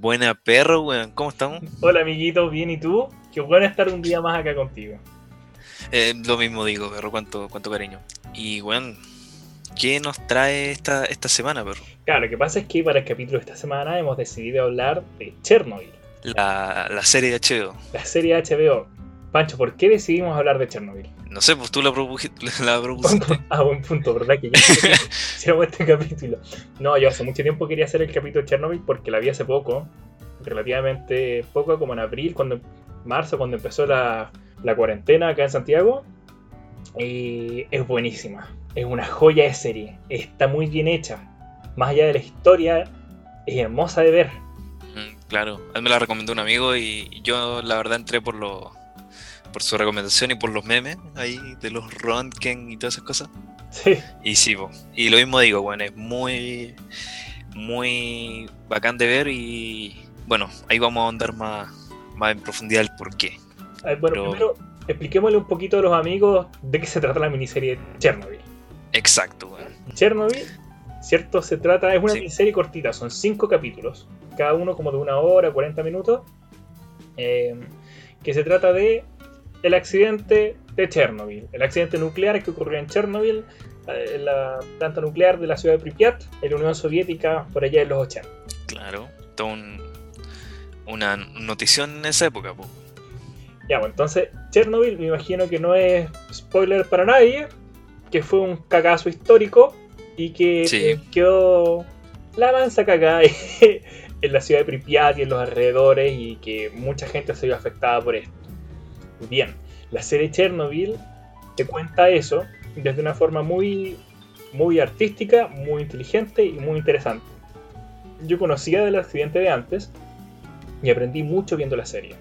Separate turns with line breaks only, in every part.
Buena perro, weón. ¿Cómo estamos?
Hola, amiguito. Bien, ¿y tú? Qué bueno estar un día más acá contigo.
Eh, lo mismo digo, perro. Cuánto, cuánto cariño. Y, weón, ¿qué nos trae esta, esta semana, perro?
Claro, lo que pasa es que para el capítulo de esta semana hemos decidido hablar de Chernobyl.
La, la serie de HBO.
La serie de HBO. Pancho, ¿por qué decidimos hablar de Chernobyl?
No sé, pues tú la, la propusiste.
ah, buen punto, ¿verdad? Que ya hiciéramos este capítulo. No, yo hace mucho tiempo quería hacer el capítulo de Chernobyl porque la vi hace poco, relativamente poco, como en abril, cuando marzo, cuando empezó la, la cuarentena acá en Santiago. Y es buenísima. Es una joya de serie. Está muy bien hecha. Más allá de la historia, es hermosa de ver.
Mm, Claro, a mí me la recomendó un amigo y yo la verdad entré por lo, por su recomendación y por los memes ahí de los Ronken y todas esas cosas.
Sí.
Y sí, po. y lo mismo digo, bueno, es muy, muy bacán de ver y bueno, ahí vamos a andar más, más en profundidad el por qué.
Bueno,
Pero-
primero expliquémosle un poquito a los amigos de qué se trata la miniserie Chernobyl.
Exacto, weón.
Chernobyl, ¿cierto? Se trata, es una
Sí.
miniserie cortita, son cinco capítulos, cada uno como de una hora, 40 minutos, eh, que se trata de el accidente de Chernobyl, el accidente nuclear que ocurrió en Chernobyl, eh, en la planta nuclear de la ciudad de Pripyat, en la Unión Soviética, por allá en los 80.
Claro, todo un- una notición en esa época, po.
Ya, bueno, entonces Chernobyl me imagino que no es spoiler para nadie, que fue un cagazo histórico y que
Sí.
eh, quedó la mansa cagada en la ciudad de Pripyat y en los alrededores y que mucha gente se vio afectada por esto. Bien, la serie Chernobyl te cuenta eso desde una forma muy, muy artística, muy inteligente y muy interesante. Yo conocía del accidente de antes y aprendí mucho viendo la serie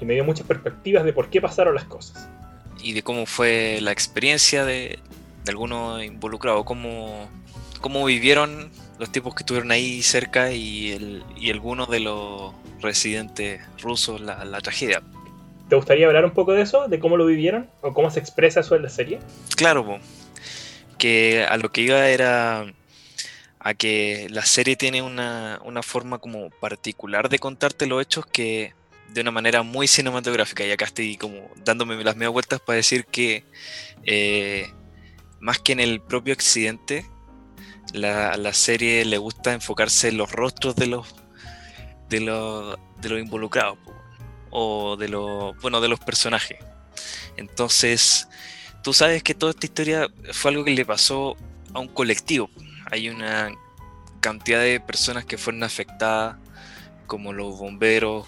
y me dio muchas perspectivas de por qué pasaron las cosas.
y de cómo fue la experiencia de, algunos involucrados, cómo, cómo vivieron los tipos que estuvieron ahí cerca y, el, y algunos de los residentes rusos la, la tragedia.
¿Te gustaría hablar un poco de eso? ¿De cómo lo vivieron? ¿O cómo se expresa eso en la serie?
Claro, que a lo que iba era a que la serie tiene una, una forma como particular de contarte los hechos que de una manera muy cinematográfica. Y acá estoy como dándome las medias vueltas para decir que eh, más que en el propio accidente, la, la serie le gusta enfocarse en los rostros de los de los, de los involucrados o de los bueno de los personajes. Entonces, tú sabes que toda esta historia fue algo que le pasó a un colectivo. Hay una cantidad de personas que fueron afectadas, como los bomberos,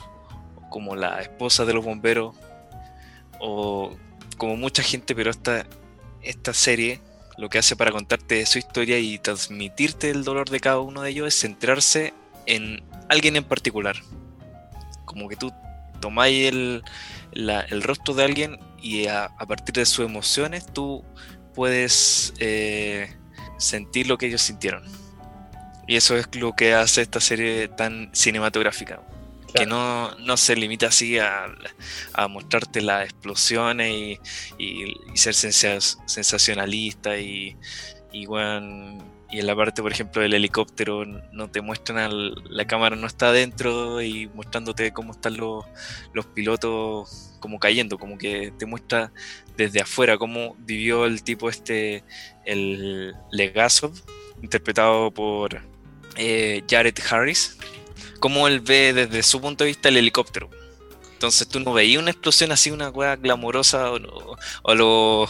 como la esposa de los bomberos, o como mucha gente, pero esta, esta serie lo que hace para contarte su historia y transmitirte el dolor de cada uno de ellos es centrarse en alguien en particular. Como que tú tomáis el, la- el rostro de alguien y a, a partir de sus emociones tú puedes eh, sentir lo que ellos sintieron. Y eso es lo que hace esta serie tan cinematográfica. Que no, no se limita así a, a mostrarte las explosiones y, y- y ser sensa- sensacionalista y, y, weón, y en la parte, por ejemplo, del helicóptero no te muestran, la cámara no está adentro y mostrándote cómo están los, los pilotos como cayendo, como que te muestra desde afuera cómo vivió el tipo este, el Legasov, interpretado por eh, Jared Harris, cómo él ve desde su punto de vista el helicóptero. Entonces tú no veías una explosión así, una weá glamorosa o, o- o a lo,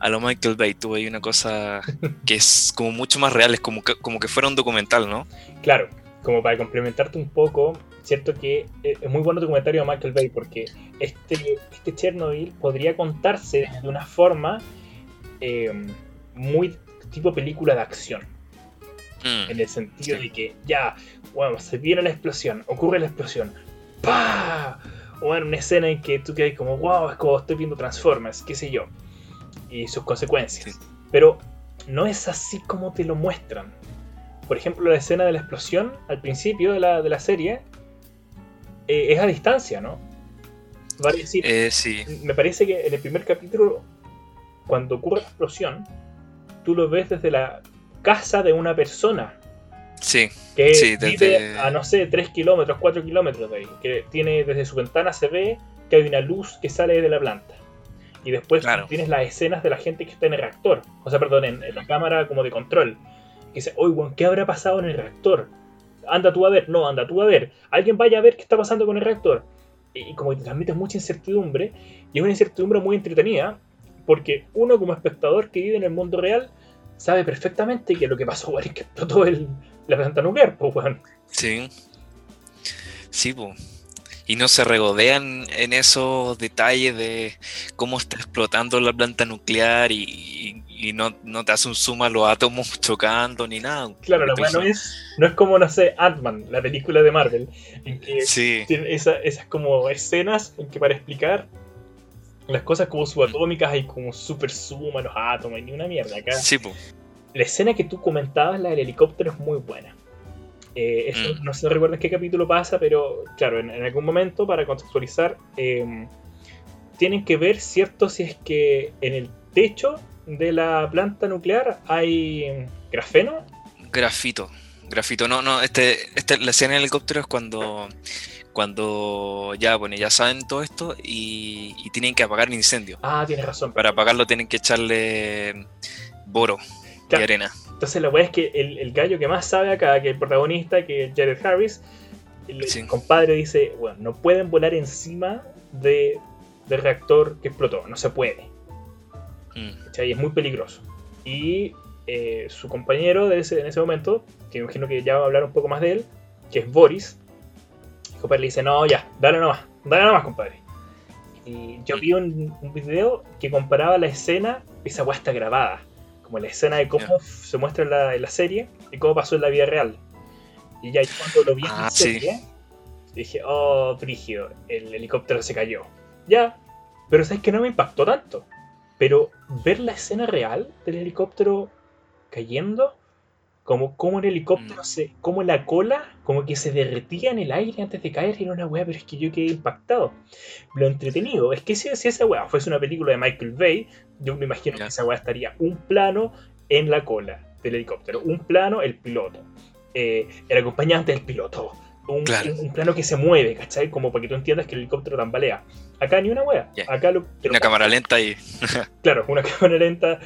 a lo Michael Bay, tú veías una cosa que es como mucho más real, es como que, como que fuera un documental, ¿no?
Claro, como para complementarte un poco, cierto que eh, es muy bueno tu comentario de Michael Bay porque este, este Chernobyl podría contarse de una forma eh, muy tipo película de acción.
Mm,
En el sentido
Sí.
de que ya, bueno, se viene la explosión, ocurre la explosión, ¡pah! O en una escena en que tú quedas como, wow, es como estoy viendo Transformers, qué sé yo, y sus consecuencias.
Sí.
Pero no es así como te lo muestran. Por ejemplo, la escena de la explosión al principio de la, de la serie eh, es a distancia, ¿no? Vale decir,
eh, sí,
me parece que en el primer capítulo, cuando ocurre la explosión, tú lo ves desde la casa de una persona
Sí.
Que
Sí,
vive
desde-
a no sé, 3 kilómetros, 4 kilómetros de ahí. Que tiene desde su ventana se ve que hay una luz que sale de la planta. Y después
Claro.
tienes las escenas de la gente que está en el reactor. O sea, perdón, en, en la cámara como de control. Que dice, oye, ¿qué habrá pasado en el reactor? Anda tú a ver, no, anda tú a ver. Alguien vaya a ver qué está pasando con el reactor. Y, y como que te transmite mucha incertidumbre. Y es una incertidumbre muy entretenida. Porque uno como espectador que vive en el mundo real sabe perfectamente que lo que pasó es que explotó el, la planta nuclear, pues, weón.
Sí. Sí, po. Y no se regodean en esos detalles de cómo está explotando la planta nuclear y, y- y no, no te hace un zoom a los átomos chocando ni nada.
Claro, la
Porque
weá no
tú
es, no es como, no sé, Ant-Man, la película de Marvel, en que
Sí,
tiene esa- esas como escenas en que para explicar las cosas como subatómicas hay como super zoom a los átomos y ni una mierda acá.
sí, po.
La escena que tú comentabas, la del helicóptero, es muy buena. Eh, eso,
Mm.
No sé, no recuerdo en qué capítulo pasa, pero claro, en, en algún momento, para contextualizar, eh, tienen que ver, ¿cierto? Si es que en el techo de la planta nuclear hay grafeno.
Grafito. Grafito. No, no, este, este, la escena del helicóptero es cuando, cuando ya, bueno, ya saben todo esto y, y tienen que apagar el incendio.
Ah, tienes razón.
Para apagarlo tienen que echarle boro y
Claro.
arena.
Entonces la weá es que el, el gallo que más sabe acá, que el protagonista, que es Jared Harris, el
Sí.
compadre dice, bueno, no pueden volar encima de, del reactor que explotó, no se puede.
Mm,
¿cachai? Es muy peligroso. Y eh, su compañero de ese, en ese momento, que imagino que ya va a hablar un poco más de él, que es Boris, el compadre le dice, no, ya, dale nomás, dale nomás, compadre. Y yo vi un, un video que comparaba la escena, esa weá está grabada, como la escena de cómo se muestra en la, en la serie y cómo pasó en la vida real. Y ya cuando lo vi en la
Ah, sí.
serie, dije, oh, brígido, el helicóptero se cayó. Ya, pero sabes que no me impactó tanto. Pero ver la escena real del helicóptero cayendo, como, como el helicóptero
Mm.
se. como la cola, como que se derretía en el aire antes de caer, era una weá, pero es que yo quedé impactado. Lo entretenido es que si, si esa weá fuese una película de Michael Bay, yo me imagino que esa weá estaría un plano en la cola del helicóptero, un plano el piloto, eh, el acompañante del piloto. Un,
Claro.
un- un plano que se mueve, ¿cachai? Como para que tú entiendas que el helicóptero tambalea. Acá ni una wea. Acá lo
Una cámara lenta y.
Claro, una cámara lenta,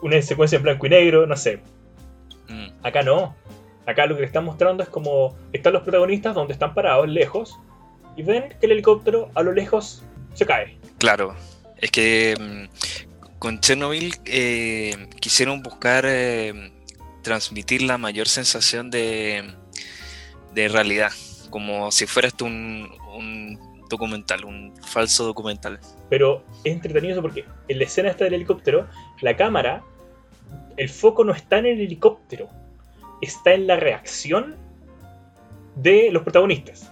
una secuencia en blanco y negro, no sé.
Mm,
Acá no. Acá lo que te están mostrando es como están los protagonistas donde están parados, lejos, y ven que el helicóptero a lo lejos se cae.
Claro, es que mm, con Chernobyl eh, quisieron buscar eh, transmitir la mayor sensación de, de realidad, como si fuera esto un, un documental, un falso documental.
Pero es entretenido eso porque en la escena esta del helicóptero, la cámara, el foco no está en el helicóptero, está en la reacción de los protagonistas,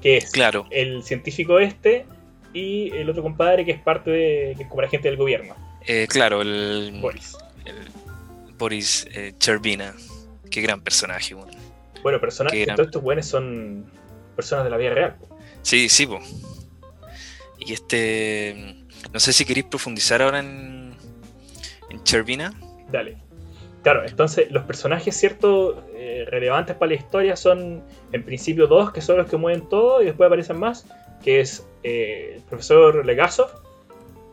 que es
Claro,
el científico este y el otro compadre que es parte de, que es como la gente del gobierno,
eh, claro, el,
Boris.
el Boris eh, Chervina, qué gran personaje. bueno.
Bueno,
eran-
todos estos buenos son personas de la vida real.
Sí, sí, po. Y este, no sé si queréis profundizar ahora en, en Chervina.
Dale. Claro, entonces los personajes, cierto, eh, relevantes para la historia son en principio dos, que son los que mueven todo, y después aparecen más, que es eh, el profesor Legasov,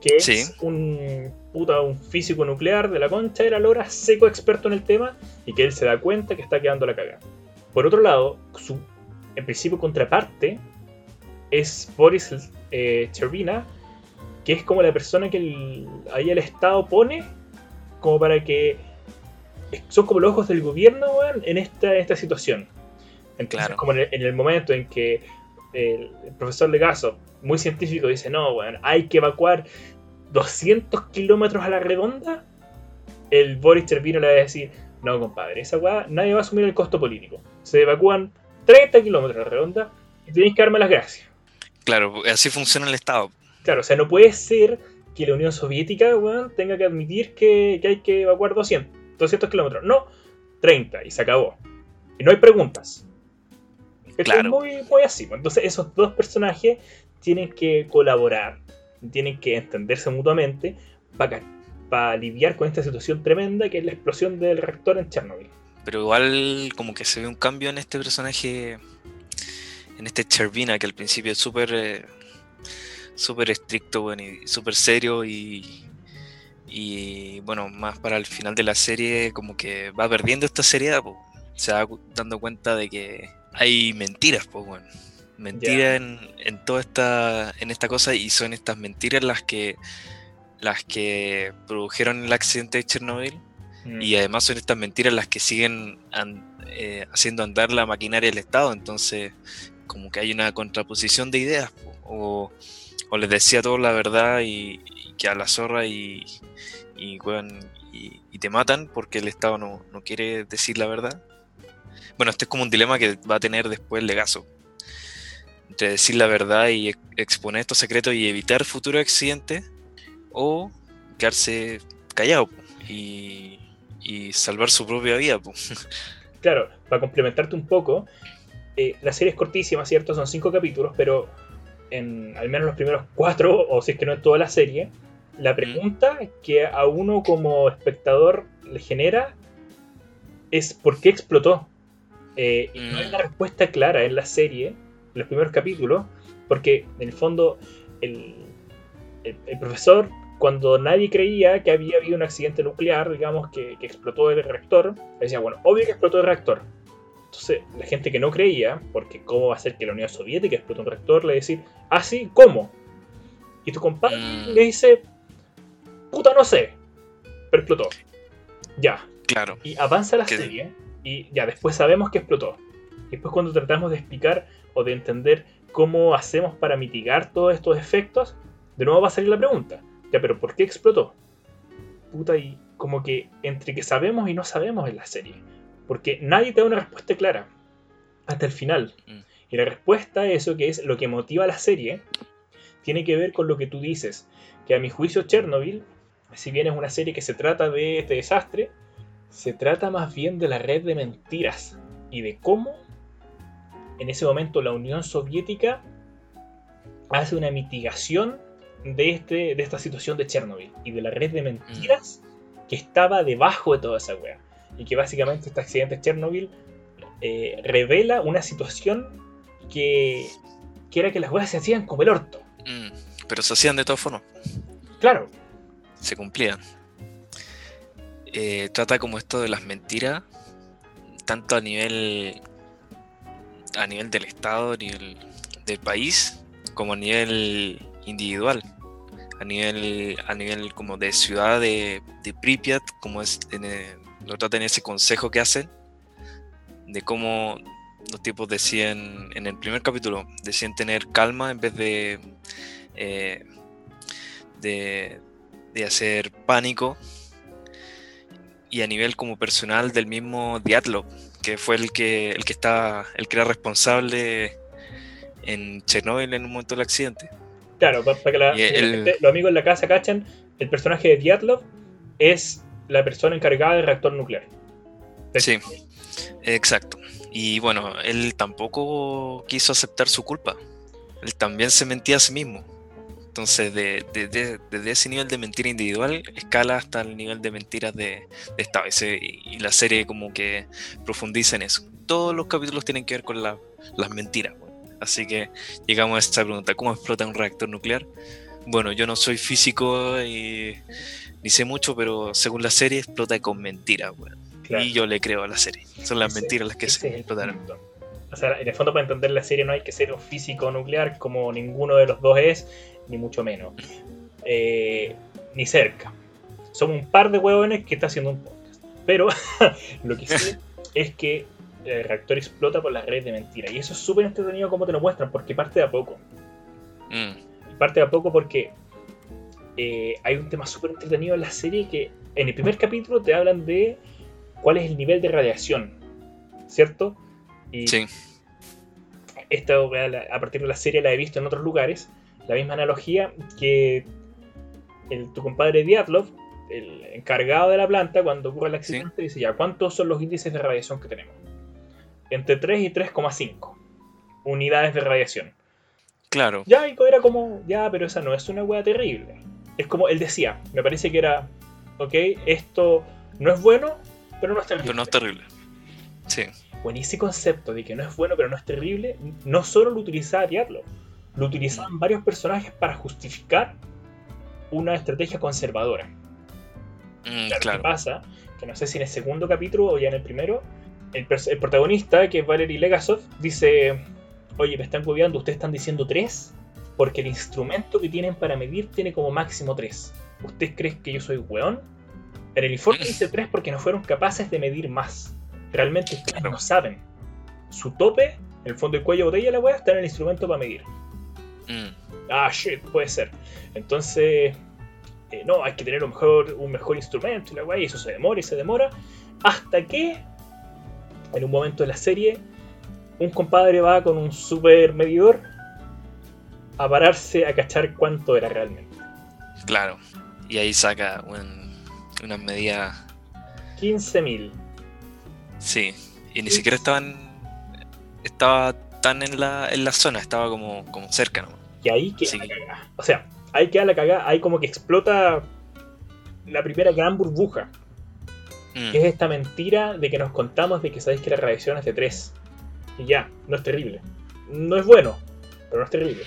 que es
Sí.
un puta, un físico nuclear de la concha de la lora, seco experto en el tema, y que él se da cuenta que está quedando la cagada. Por otro lado, su en principio contraparte es Boris eh, Chervina, que es como la persona que el- ahí el Estado pone como para que son como los ojos del gobierno weón, en esta, esta situación. Entonces,
Claro.
como en el, en el momento en que el, el profesor Legazo, muy científico, dice, no, weón, hay que evacuar 200 kilómetros a la redonda, el Boris Chervino le va a decir, no, compadre, esa weá, nadie va a asumir el costo político. Se evacúan 30 kilómetros a la redonda y tenéis que darme las gracias.
Claro, así funciona el Estado.
Claro, o sea, no puede ser que la Unión Soviética, weón, tenga que admitir que, que hay que evacuar 200, 200 kilómetros. No, 30 y se acabó. Y no hay preguntas.
Claro.
es muy, muy así. pues. Entonces esos dos personajes tienen que colaborar, tienen que entenderse mutuamente para lidiar con esta situación tremenda que es la explosión del reactor en Chernobyl.
pero igual como que se ve un cambio en este personaje, en este Chervina, que al principio es súper eh, súper estricto bueno, y súper serio y, y bueno, más para el final de la serie como que va perdiendo esta seriedad, se va dando cuenta de que hay mentiras, pues bueno. Mentiras en, en, toda esta, en esta cosa y son estas mentiras las que las que produjeron el accidente de Chernobyl mm. y además son estas mentiras las que siguen eh, haciendo andar la maquinaria del Estado. Entonces, como que hay una contraposición de ideas. O, o, les decía todo la verdad y, que a la zorra y, y, y, te matan porque el Estado no, quiere decir la verdad. Bueno, este es como un dilema que va a tener después el legazo. Entre decir la verdad y exponer estos secretos y evitar futuros accidentes o quedarse callado y, salvar su propia vida.
Claro, para complementarte un poco, eh, la serie es cortísima, ¿cierto? Son cinco capítulos, pero en al menos los primeros cuatro, o si es que no en toda la serie, la pregunta que a uno como espectador le genera es ¿por qué explotó? Eh, y no hay una mm. respuesta clara en la serie, en los primeros capítulos, porque en el fondo el, el profesor cuando nadie creía que había habido un accidente nuclear, digamos, que, explotó el reactor, decía, bueno, obvio que explotó el reactor. Entonces, la gente que no creía, porque cómo va a ser que la Unión Soviética explotó un reactor, le decía, ah, sí, ¿cómo? Y tu compadre mm. le dice, puta, no sé, pero explotó. Ya.
Claro.
Y avanza la serie, y ya después sabemos que explotó. Y después cuando tratamos de explicar o de entender cómo hacemos para mitigar todos estos efectos, de nuevo va a salir la pregunta. Ya, pero ¿por qué explotó? Puta, y como que entre que sabemos y no sabemos en la serie. Porque nadie te da una respuesta clara. Hasta el final. Mm. Y la respuesta a eso, que es lo que motiva la serie, tiene que ver con lo que tú dices. Que a mi juicio Chernobyl, si bien es una serie que se trata de este desastre, se trata más bien de la red de mentiras. Y de cómo en ese momento la Unión Soviética hace una mitigación de, este, de esta situación de Chernobyl y de la red de mentiras que estaba debajo de toda esa wea. Y que básicamente este accidente de Chernobyl eh, revela una situación que, que era que las weas se hacían como el orto.
Mm, pero se hacían de todas formas.
Claro.
Se cumplían. Eh, trata como esto de las mentiras, tanto a nivel a nivel del Estado, a nivel del país, como a nivel individual a nivel a nivel como de ciudad de, de Pripyat como es en lo tratan ese consejo que hacen de cómo los tipos decían en el primer capítulo decían tener calma en vez de eh, de, de hacer pánico y a nivel como personal del mismo Diatlov que fue el que el que está el que era responsable en Chernobyl en un momento del accidente
Claro, para que los amigos en la casa cachen, el personaje de Diatlov es la persona encargada del reactor nuclear.
Sí, exacto. Y bueno, él tampoco quiso aceptar su culpa. Él también se mentía a sí mismo. Entonces, desde de, ese nivel de mentira individual, escala hasta el nivel de mentiras de, Estado. y la serie como que profundiza en eso. Todos los capítulos tienen que ver con las mentiras. Así que llegamos a esta pregunta, ¿cómo explota un reactor nuclear? Bueno, yo no soy físico y ni sé mucho, pero según la serie explota con mentiras, Y yo le creo a la serie. Son las mentiras las que se explotaron.
O sea, en el fondo para entender la serie no hay que ser un físico nuclear como ninguno de los dos es, ni mucho menos. Eh, ni cerca. Somos un par de huevones que está haciendo un podcast. Pero lo que sí es que el reactor explota por la red de mentira. Y eso es súper entretenido como te lo muestran, porque parte de a poco. Mm. Parte de a poco porque eh, hay un tema súper entretenido en la serie que en el primer capítulo te hablan de cuál es el nivel de radiación, ¿cierto?
Y sí.
Esta, a partir de la serie la he visto en otros lugares, la misma analogía que el, tu compadre Diatlov, el encargado de la planta, cuando ocurre el accidente, dice ya, ¿cuántos son los índices de radiación que tenemos? entre 3 y 3,5 unidades de radiación.
Claro.
Ya, y era como, ya, pero esa no es una hueá terrible. Es como él decía, me parece que era, ok, esto no es bueno, pero no es terrible.
Pero no es terrible. Sí.
Bueno, y ese concepto de que no es bueno pero no es terrible, no solo lo utilizaba Diablo, lo utilizaban varios personajes para justificar una estrategia conservadora.
Mm,
Claro,
claro.
¿Qué pasa? Que no sé si en el segundo capítulo o ya en el primero, el, protagonista, que es Valery Legasov, dice: Oye, me están copiando, ustedes están diciendo 3, porque el instrumento que tienen para medir tiene como máximo 3. ¿Ustedes creen que yo soy weón? En el informe dice 3 porque no fueron capaces de medir más. Realmente ustedes no saben. Su tope, el fondo del cuello botella de la weá, está en el instrumento para medir.
Mm,
Ah, shit, puede ser. Entonces, eh, no, hay que tener un mejor, un mejor instrumento y la weá, y eso se demora y se demora. Hasta que, en un momento de la serie, un compadre va con un super medidor a pararse a cachar cuánto era realmente.
claro. Y ahí saca un- unas medidas.
15.000.
Sí. Y ni siquiera estaban. Estaba tan en la, en la zona, estaba como, como cerca, ¿no?
Y ahí queda
Sí.
la cagada. O sea, ahí queda la cagada, ahí como que explota la primera gran burbuja.
Mm,
que es esta mentira de que nos contamos de que sabéis que la radiación es de 3. Y ya, no es terrible. No es bueno, pero no es terrible.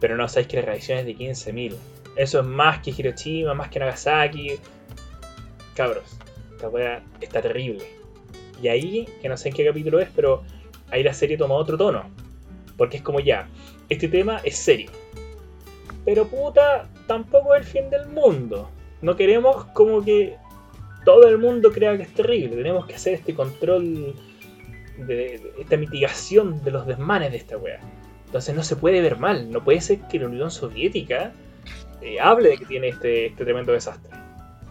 Pero no, sabéis que la radiación es de 15.000. Eso es más que Hiroshima, más que Nagasaki. Cabros, esta wea está terrible. Y ahí, que no sé en qué capítulo es, pero ahí la serie toma otro tono. Porque es como ya, este tema es serio. Pero puta, tampoco es el fin del mundo. No queremos como que todo el mundo crea que es terrible. Tenemos que hacer este control, de, de esta mitigación de los desmanes de esta wea. Entonces no se puede ver mal. No puede ser que la Unión Soviética eh, hable de que tiene este, este tremendo desastre.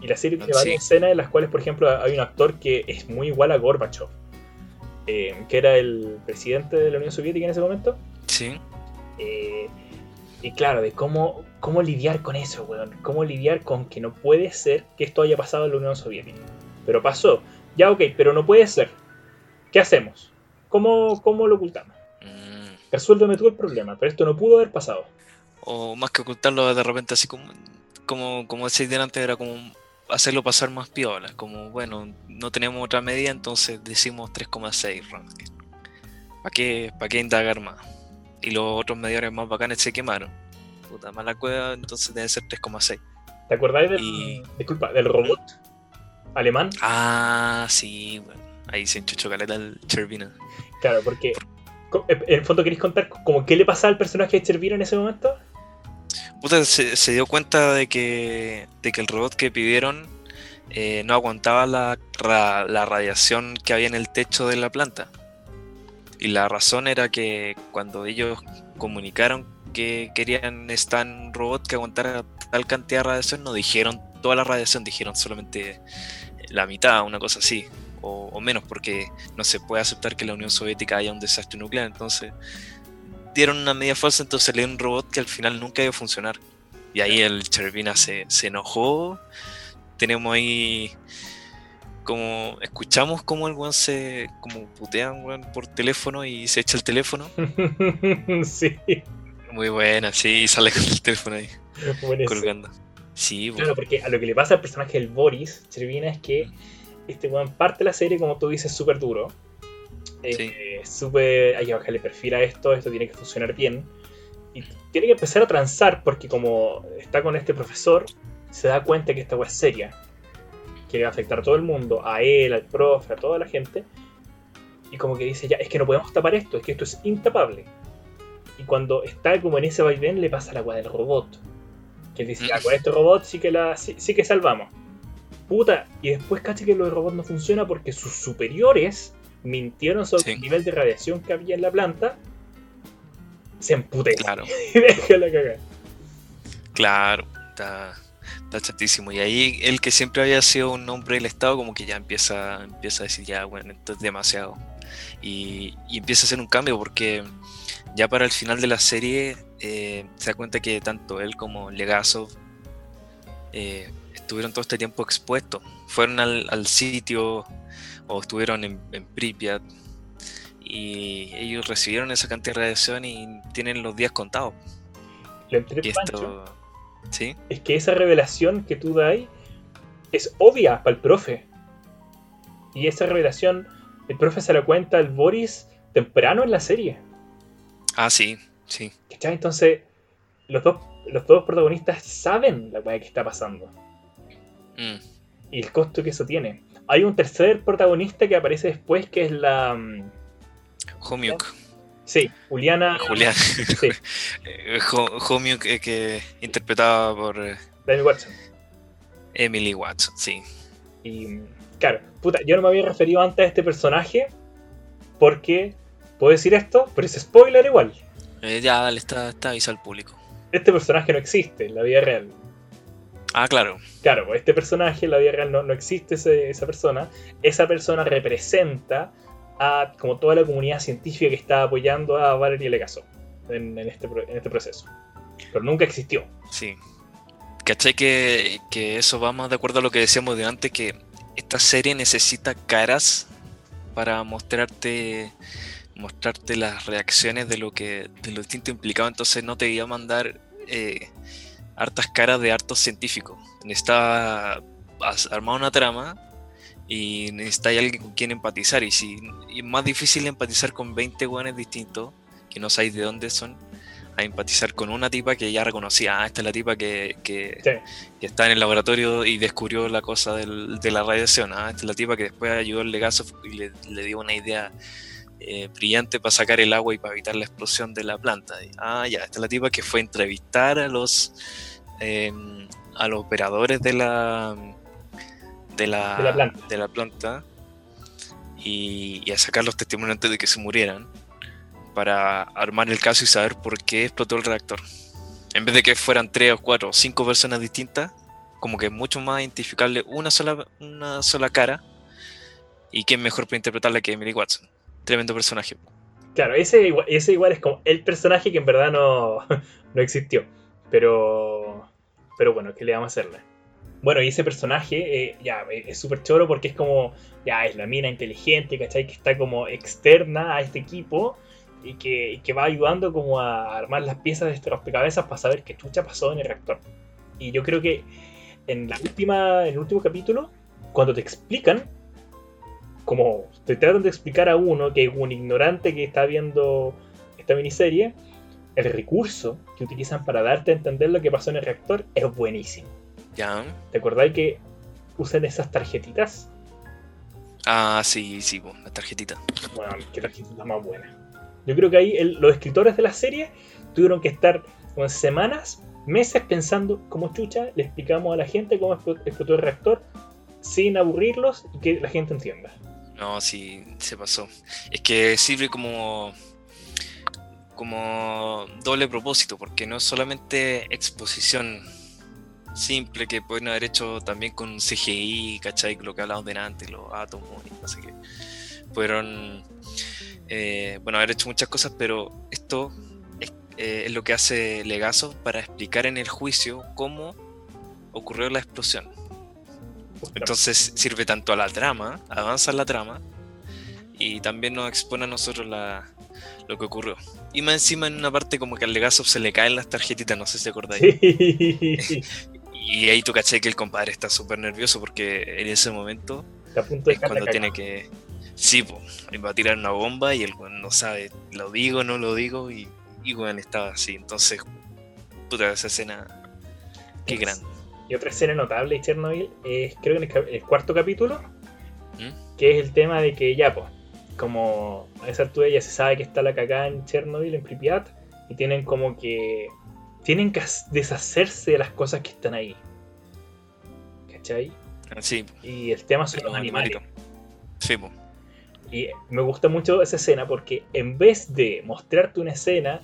Y la serie tiene
Sí.
varias escenas en las cuales, por ejemplo, hay un actor que es muy igual a Gorbachev, eh, que era el presidente de la Unión Soviética en ese momento.
sí.
Eh, y claro, de cómo, cómo lidiar con eso, weón. Cómo lidiar con que no puede ser que esto haya pasado en la Unión Soviética. Pero pasó. Ya, ok, pero no puede ser. ¿Qué hacemos? ¿Cómo, cómo lo ocultamos?
Mm,
Resuélveme tú el problema, pero esto no pudo haber pasado.
O más que ocultarlo de repente así como, como, como decís delante, era como hacerlo pasar más piola. Como, bueno, no tenemos otra medida, entonces decimos 3,6 ranking. ¿Para qué, ¿Para qué indagar más? Y los otros medidores más bacanes se quemaron. Puta mala cueva, entonces debe ser 3,6.
¿Te acordáis del,
Y-
disculpa, del robot alemán?
Ah, sí, bueno. Ahí se enchuchó caleta el Chervina.
Claro, porque co- en el fondo queréis contar como qué le pasaba al personaje de Chervino en ese momento.
Puta, se, se dio cuenta de que, de que el robot que pidieron eh, no aguantaba la, la radiación que había en el techo de la planta. Y la razón era que cuando ellos comunicaron que querían un robot que aguantara tal cantidad de radiación, no dijeron toda la radiación, dijeron solamente la mitad, una cosa así, o, o menos, porque no se puede aceptar que en la Unión Soviética haya un desastre nuclear. Entonces dieron una medida falsa, entonces le un robot que al final nunca iba a funcionar. Y ahí el Chervina se, se enojó. Tenemos ahí como escuchamos como el weón se como putean weón, por teléfono y se echa el teléfono.
sí,
Muy buena, sí, sale con el teléfono ahí
buenísimo.
colgando. Sí, weón.
Claro, porque a lo que le pasa al personaje del Boris, Chervina, es que este weón parte la serie, como tú dices, súper duro. Eh, súper. Hay que bajarle perfil a esto, esto tiene que funcionar bien. Y tiene que empezar a transar, porque como está con este profesor, se da cuenta que esta weá es seria. Que le va a afectar a todo el mundo, a él, al profe, a toda la gente. Y como que dice, ya, es que no podemos tapar esto, es que esto es intapable. Y cuando está como en ese vaivén, le pasa la weá del robot. Que él dice, ya, con este robot sí que la sí, sí que salvamos. Puta, y después caché que lo del robot no funciona porque sus superiores mintieron sobre
Sí.
el nivel de radiación que había en la planta. Se empute
Claro,
y deja la cagada.
claro. Está, está chatísimo. Y ahí el que siempre había sido un hombre del Estado, como que ya empieza, empieza a decir, ya, bueno, esto es demasiado. Y, y empieza a hacer un cambio porque ya para el final de la serie eh, se da cuenta que tanto él como Legasov eh, estuvieron todo este tiempo expuestos. Fueron al, al sitio o estuvieron en, en Pripyat y ellos recibieron esa cantidad de radiación y tienen los días contados. Y esto, ¿sí?
es que esa revelación que tú das es obvia para el profe. Y esa revelación el profe se lo cuenta al Boris temprano en la serie.
Ah, sí, sí.
¿Cachai? Entonces, los dos, los dos protagonistas saben la weá que está pasando.
Mm.
Y el costo que eso tiene. Hay un tercer protagonista que aparece después que es la. mm,
Homiuk.
Sí, Juliana.
Julián.
Sí,
Ho- Homiuk, eh, que interpretaba por eh,
Daniel Watson.
Emily Watson, sí.
Y claro, puta, yo no me había referido antes a este personaje porque puedo decir esto, pero es spoiler igual.
Eh, ya, dale, está, está avisado al público.
Este personaje no existe en la vida real.
Ah, claro.
Claro, pues este personaje en la vida real no, no existe ese- esa persona. Esa persona representa como toda la comunidad científica que está apoyando a Valerie Legazo en, en este, en este proceso. Pero nunca existió.
Sí. ¿Cachai que, que eso va más de acuerdo a lo que decíamos de antes? Que esta serie necesita caras para mostrarte mostrarte las reacciones de lo que de lo distinto implicado. Entonces no te iba a mandar eh, hartas caras de hartos científicos. Necesitaba armar una trama y necesita alguien con quien empatizar. Y si y es más difícil empatizar con 20 guanes distintos que no sabéis de dónde son a empatizar con una tipa que ya reconocía, ah, esta es la tipa que, que,
Sí.
que está en el laboratorio y descubrió la cosa del- de la radiación, ah, esta es la tipa que después ayudó al legazo y le, le dio una idea eh, brillante para sacar el agua y para evitar la explosión de la planta. Y, ah, ya, esta es la tipa que fue a entrevistar a los eh, a los operadores de la de la,
De la planta.
de la planta y, y a sacar los testimonios antes de que se murieran para armar el caso y saber por qué explotó el reactor. En vez de que fueran tres o cuatro o cinco personas distintas, como que es mucho más identificable una sola, una sola cara. Y quién mejor para interpretarla que Emily Watson. Tremendo personaje.
Claro, ese igual, ese igual es como el personaje que en verdad no, no existió. Pero. Pero bueno, ¿qué le vamos a hacerle? Bueno, y ese personaje eh, ya eh, es súper choro porque es como. Ya es la mina inteligente, ¿cachai? Que está como externa a este equipo y que, que va ayudando como a armar las piezas de este rompecabezas para saber qué chucha pasó en el reactor. Y yo creo que en la última, en el último capítulo, cuando te explican, como te tratan de explicar a uno que es un ignorante que está viendo esta miniserie, el recurso que utilizan para darte a entender lo que pasó en el reactor es buenísimo.
¿Ya?
¿Te acordáis que usan esas tarjetitas?
Ah, sí, sí, po, la tarjetita.
Bueno, qué tarjetita más buena. Yo creo que ahí el- los escritores de la serie tuvieron que estar con semanas, meses pensando cómo chucha le explicamos a la gente cómo explo- explotó el reactor sin aburrirlos y que la gente entienda.
No, sí, se pasó. Es que sirve como como doble propósito, porque no es solamente exposición simple que pueden haber hecho también con CGI, ¿cachai? Lo que hablamos delante, los átomos y no sé qué. Fueron, eh, bueno, haber hecho muchas cosas, pero esto es, eh, es lo que hace Legazo para explicar en el juicio cómo ocurrió la explosión. Entonces sirve tanto a la trama, avanza la trama, y también nos expone a nosotros la, lo que ocurrió. Y más encima en una parte como que al Legazo se le caen las tarjetitas, no sé si acordáis.
Sí.
Y ahí tú caché que el compadre está súper nervioso porque en ese momento
a punto de
es cuando tiene que... Sí, po, va a tirar una bomba y el weón no sabe, lo digo, no lo digo, y, y weón estaba así. Entonces, puta, esa escena, qué grande.
Y otra escena notable de Chernobyl es, creo que en el cuarto capítulo,
¿Mm?
que es el tema de que ya, pues, como a esa altura ya se sabe que está la cagada en Chernobyl, en Pripyat, y tienen como que. Tienen que deshacerse de las cosas que están ahí. ¿Cachai?
Sí,
Y el tema son
los
los animales.
Sí, po.
Y me gusta mucho esa escena porque en vez de mostrarte una escena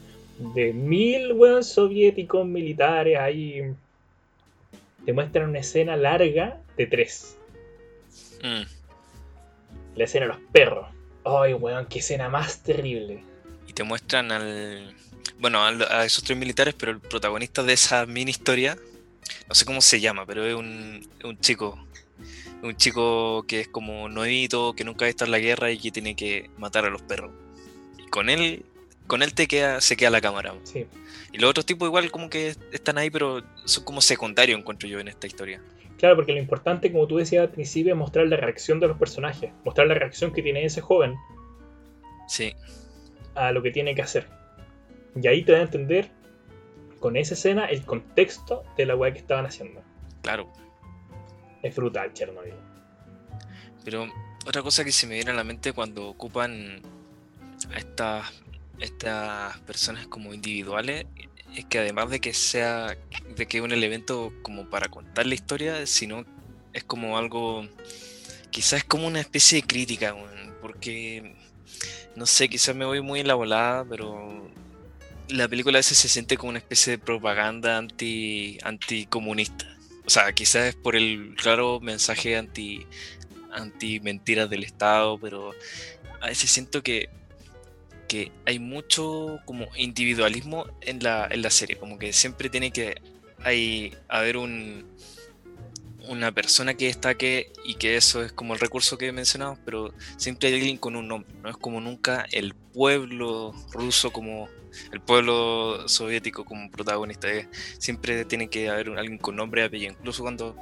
de mil weón soviéticos militares ahí, te muestran una escena larga de tres.
Mm.
La escena de los perros. Ay, weón, qué escena más terrible.
Y te muestran al. Bueno, al- a, esos tres militares, pero el protagonista de esa mini historia, no sé cómo se llama, pero es un, un chico. Un chico que es como nuevito, que nunca ha estado en la guerra y que tiene que matar a los perros. Y con él, con él te queda, se queda la cámara.
Sí.
Y los otros tipos igual como que están ahí, pero son como secundarios, encuentro yo, en esta historia.
Claro, porque lo importante, como tú decías al principio, es mostrar la reacción de los personajes, mostrar la reacción que tiene ese joven
Sí,
a lo que tiene que hacer. Y ahí te da a entender con esa escena el contexto de la weá que estaban haciendo.
claro.
Es brutal, Chernobyl.
Pero otra cosa que se me viene a la mente cuando ocupan a estas, estas personas como individuales es que además de que sea de que un evento como para contar la historia, sino es como algo quizás es como una especie de crítica, porque no sé, quizás me voy muy en la volada, pero la película a veces se siente como una especie de propaganda anti anticomunista. O sea, quizás es por el claro mensaje anti anti mentiras del Estado, pero a veces siento que que hay mucho como individualismo en la, en la serie, como que siempre tiene que hay, haber un, una persona que destaque y que eso es como el recurso que mencionamos, pero siempre hay alguien con un nombre, no es como nunca el pueblo ruso como el pueblo soviético como protagonista, eh, siempre tiene que haber alguien con nombre y apellido, incluso cuando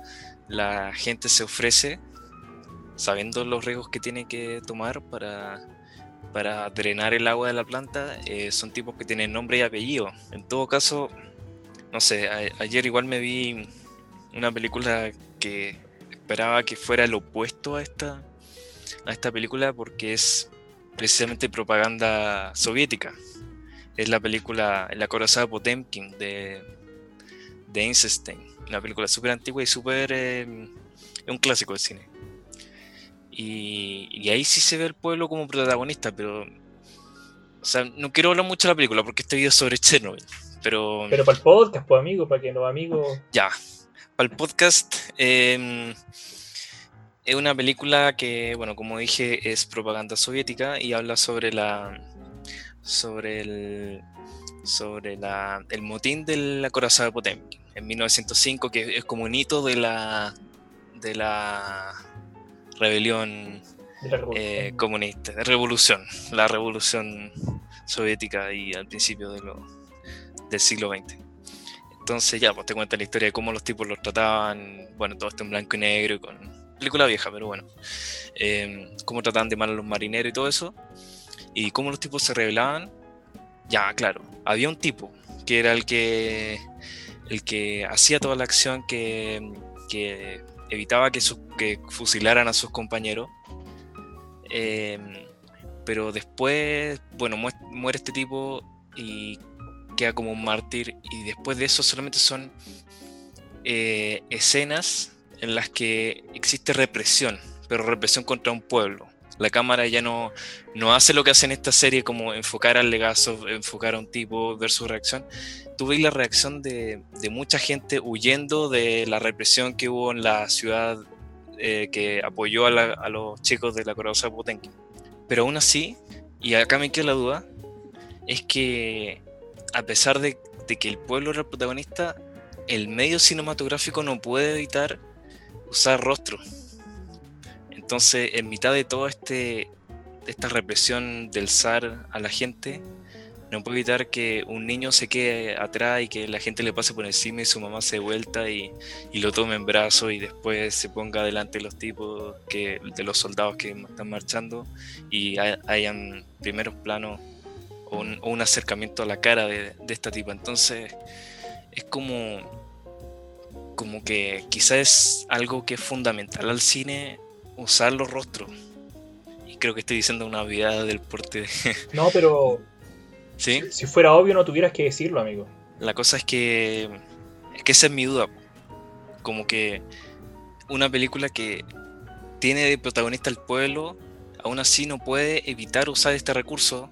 la gente se ofrece sabiendo los riesgos que tiene que tomar para, para drenar el agua de la planta, eh, son tipos que tienen nombre y apellido. En todo caso, no sé, a- ayer igual me vi una película que esperaba que fuera el opuesto a esta, a esta película porque es precisamente propaganda soviética. Es la película La corazada Potemkin de, de Einstein. Una película súper antigua y súper... eh, es un clásico del cine. Y, y ahí sí se ve el pueblo como protagonista, pero... O sea, no quiero hablar mucho de la película porque este video es sobre Chernobyl. Pero,
Pero para el podcast, pues amigo, para que los amigos.
ya, para el podcast eh, es una película que, bueno, como dije, es propaganda soviética y habla sobre la sobre el sobre la, el motín de la corazada de Potemkin en 1905, que es como un hito de la de la rebelión
de la
eh, comunista, de revolución, la revolución soviética y al principio de lo- del siglo XX. Entonces ya, pues te cuenta la historia de cómo los tipos los trataban, bueno, todo esto en blanco y negro, con película vieja, pero bueno, eh, cómo trataban de mal a los marineros y todo eso, y cómo los tipos se rebelaban. Ya, claro, había un tipo que era el que el que hacía toda la acción que, que evitaba que, sus- que fusilaran a sus compañeros. Eh, pero después, bueno, mues- muere este tipo y queda como un mártir. Y después de eso solamente son eh, escenas en las que existe represión, pero represión contra un pueblo. La cámara ya no, no hace lo que hace en esta serie, como enfocar al legazo, enfocar a un tipo, ver su reacción. Tú ves la reacción de, mucha gente huyendo de la represión que hubo en la ciudad eh, que apoyó a, los chicos de la coraza Potemkin. Pero aún así, y acá me queda la duda, es que a pesar de, de que el pueblo era el protagonista, el medio cinematográfico no puede evitar usar rostro. Entonces, en mitad de toda este, esta represión del zar a la gente, no puede evitar que un niño se quede atrás y que la gente le pase por encima y su mamá se vuelta y, y lo tome en brazos y después se ponga delante de los tipos de los soldados que están marchando y hay- hayan primeros planos o un, o un acercamiento a la cara de, de esta tipa. Entonces es como, como que quizás es algo que es fundamental al cine usar los rostros. Y creo que estoy diciendo una obviedad del porte.
No, pero
¿Sí?
si fuera obvio no tuvieras que decirlo, amigo.
La cosa es que. Es que esa es mi duda. Como que una película que tiene de protagonista al pueblo, aún así no puede evitar usar este recurso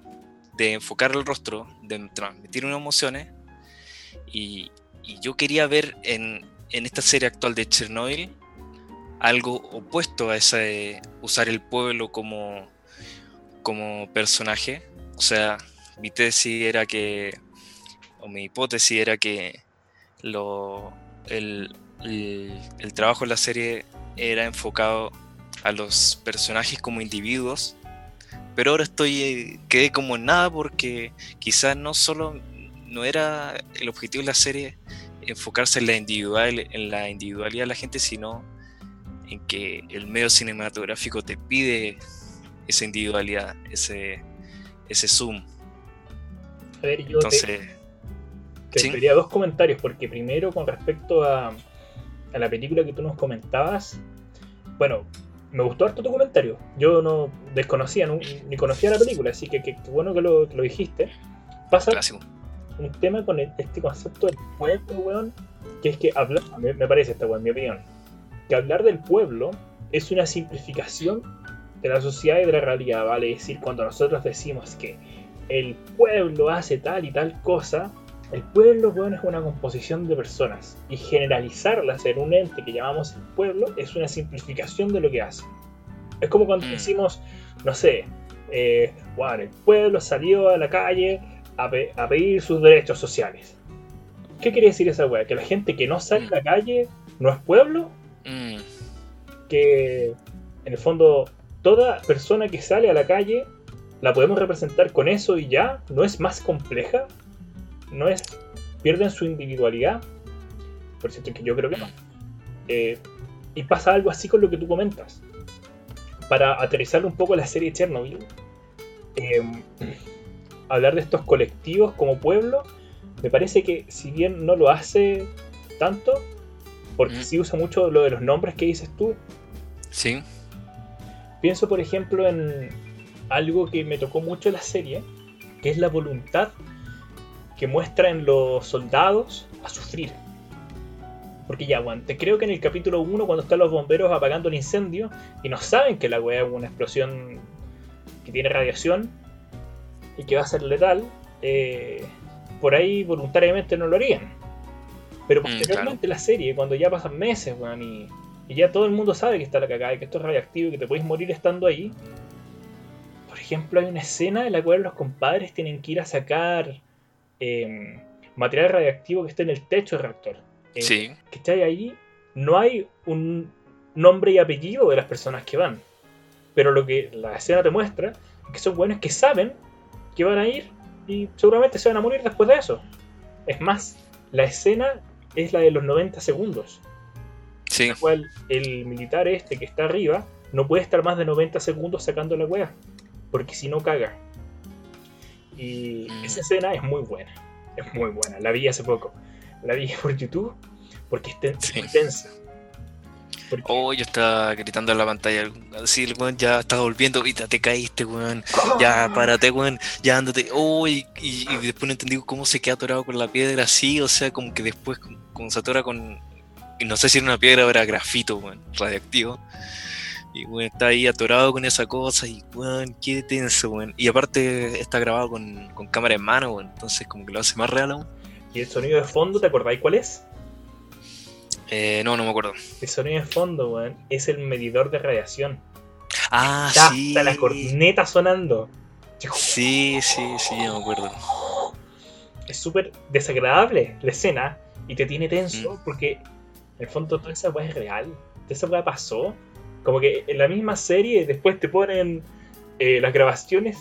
de enfocar el rostro, de transmitir unas emociones. Y, y yo quería ver en, en esta serie actual de Chernobyl algo opuesto a ese usar el pueblo como, como personaje. O sea, mi tesis era que o mi hipótesis era que lo, el, el- trabajo en la serie era enfocado a los personajes como individuos, pero ahora estoy eh, quedé como en nada porque quizás no solo no era el objetivo de la serie enfocarse en la, individual, en la individualidad de la gente, sino en que el medio cinematográfico te pide esa individualidad, ese, ese zoom.
A ver, yo Entonces, te, te dos comentarios, porque primero con respecto a, a la película que tú nos comentabas, bueno, me gustó harto tu comentario. Yo no desconocía ni conocía la película, así que qué bueno que lo, que lo, dijiste. Pasa un tema con este concepto del pueblo, weón, que es que hablar, me, me parece esta weón, mi opinión, que hablar del pueblo es una simplificación de la sociedad y de la realidad, ¿vale? Es decir, cuando nosotros decimos que el pueblo hace tal y tal cosa, el pueblo, bueno, es una composición de personas y generalizarlas en un ente que llamamos el pueblo es una simplificación de lo que hace. Es como cuando mm. decimos, no sé, eh, bueno, el pueblo salió a la calle a, pedir sus derechos sociales. ¿Qué quiere decir esa weá? ¿Que la gente que no sale a la calle no es pueblo? Mm. Que en el fondo toda persona que sale a la calle la podemos representar con eso y ya, no es más compleja no es. pierden su individualidad. Por cierto, que yo creo que no. Eh, y pasa algo así con lo que tú comentas. Para aterrizar un poco la serie Chernobyl, em, hablar de estos colectivos como pueblo, me parece que si bien no lo hace tanto, porque mm. sí usa mucho lo de los nombres que dices tú.
Sí.
Pienso, por ejemplo, en algo que me tocó mucho en la serie, que es la voluntad que muestra en los soldados a sufrir. Porque ya, te creo que en el capítulo 1, cuando están los bomberos apagando el incendio y no saben que la weá es una explosión que tiene radiación y que va a ser letal, eh, por ahí voluntariamente no lo harían. Pero mm, posteriormente la serie, cuando ya pasan meses, weón, y, y, ya todo el mundo sabe que está la cagada y que esto es radiactivo y que te puedes morir estando ahí. Por ejemplo, hay una escena en la cual los compadres tienen que ir a sacar Em, material radiactivo que esté en el techo del reactor.
Eh, sí.
Que está ahí, no hay un nombre y apellido de las personas que van. Pero lo que la escena te muestra es que son buenos que saben que van a ir y seguramente se van a morir después de eso. Es más, la escena es la de los 90 segundos.
Sí. En
la cual el militar este que está arriba no puede estar más de 90 segundos sacando la wea. Porque si no caga. Y mm. esa escena es muy buena. Es muy buena. La vi hace poco. La vi por YouTube porque es intensa.
Oh, yo estaba gritando en la pantalla. Así el weón ya está volviendo. Vita, te caíste, weón. Ya, párate, weón. Ya ándate. Oh, y, después no entendí cómo se queda atorado con la piedra así. O sea, como que después, como se atora con. No sé si era una piedra o era grafito, weón, radiactivo. Y bueno, está ahí atorado con esa cosa y weón, qué tenso, weón. Y aparte está grabado con, cámara en mano, weón. Entonces como que lo hace más real aún.
¿Y el sonido de fondo, te acordáis cuál es?
Eh, no, no me acuerdo.
El sonido de fondo, weón, es el medidor de radiación.
Ah, sí.
Está la corneta sonando.
Sí, sí, sí, me acuerdo.
Es súper desagradable la escena y te tiene tenso mm. porque en el fondo toda esa weá es real. Toda esa weá pasó como que en la misma serie después te ponen eh, las grabaciones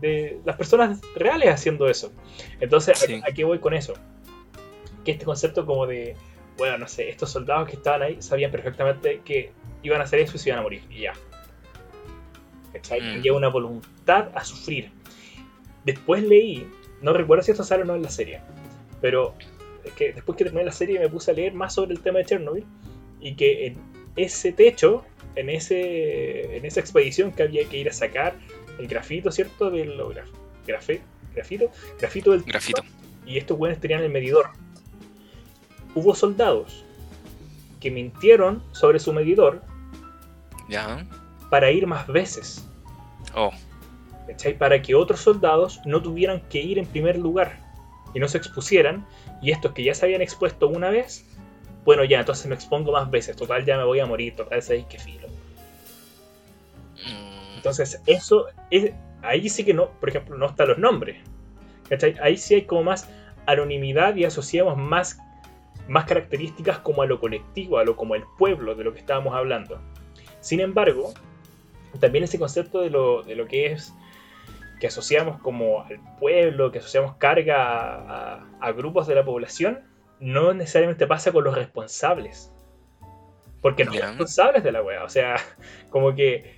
de las personas reales haciendo eso. Entonces, ¿a, qué voy con eso? Que este concepto como de, bueno, no sé, estos soldados que estaban ahí sabían perfectamente que iban a hacer eso y se iban a morir. Y ya. ¿Cachai? Mm. una voluntad a sufrir. Después leí, no recuerdo si esto sale o no en la serie, pero es que después que terminé la serie me puse a leer más sobre el tema de Chernobyl y que en ese techo en, ese, en esa expedición que había que ir a sacar el grafito, ¿cierto? Del grafito, grafito del
grafito.
Y estos güeyes tenían el medidor. Hubo soldados que mintieron sobre su medidor para ir más veces.
Oh.
Para que otros soldados no tuvieran que ir en primer lugar y no se expusieran. Y estos que ya se habían expuesto una vez bueno, ya, entonces me expongo más veces, total ya me voy a morir, total sabéis que filo. Mm. Entonces, eso, es, ahí sí que no, por ejemplo, no están los nombres. ¿cachai? Ahí sí hay como más anonimidad y asociamos más, más características como a lo colectivo, a lo como el pueblo de lo que estábamos hablando. Sin embargo, también ese concepto de lo, de lo que es que asociamos como al pueblo, que asociamos carga a grupos de la población, no necesariamente pasa con los responsables. Porque no son responsables de la weá. O sea, como que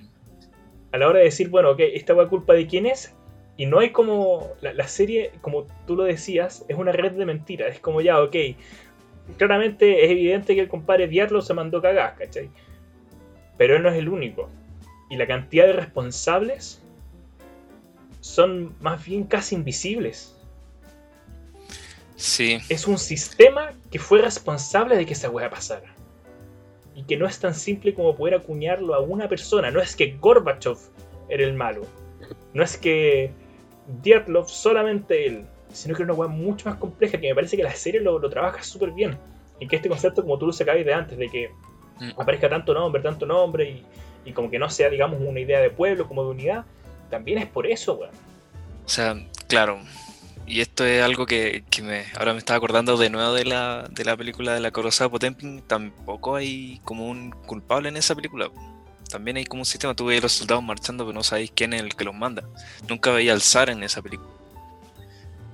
a la hora de decir, bueno, ok, esta weá culpa de quién es, y no hay como. La, serie, como tú lo decías, es una red de mentiras. Es como ya, ok. Claramente es evidente que el compadre Diablo se mandó cagar, ¿cachai? Pero él no es el único. Y la cantidad de responsables son más bien casi invisibles.
Sí.
Es un sistema que fue responsable de que esa weá pasara. Y que no es tan simple como poder acuñarlo a una persona. No es que Gorbachev era el malo. No es que Dyatlov solamente él. Sino que es una weá mucho más compleja que me parece que la serie lo, trabaja súper bien. Y que este concepto, como tú lo sacabas de antes, de que mm. aparezca tanto nombre, tanto nombre, y, y como que no sea, digamos, una idea de pueblo, como de unidad, también es por eso, weón.
O sea, claro, y esto es algo que, me, ahora me estaba acordando de nuevo de la, de la película de la Corosada Potemkin. Tampoco hay como un culpable en esa película. También hay como un sistema. Tú ves los soldados marchando, pero no sabéis quién es el que los manda. Nunca veía al zar en esa película.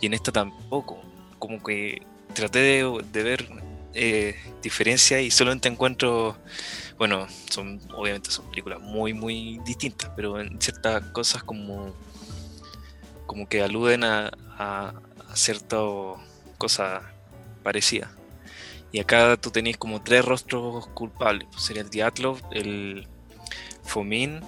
Y en esta tampoco. Como que traté de, ver eh, diferencias y solamente encuentro. Bueno, son obviamente son películas muy, muy distintas, pero en ciertas cosas como como que aluden a, a, cierta cosa parecida. Y acá tú tenés como tres rostros culpables. Pues sería el Diatlov, el Fomin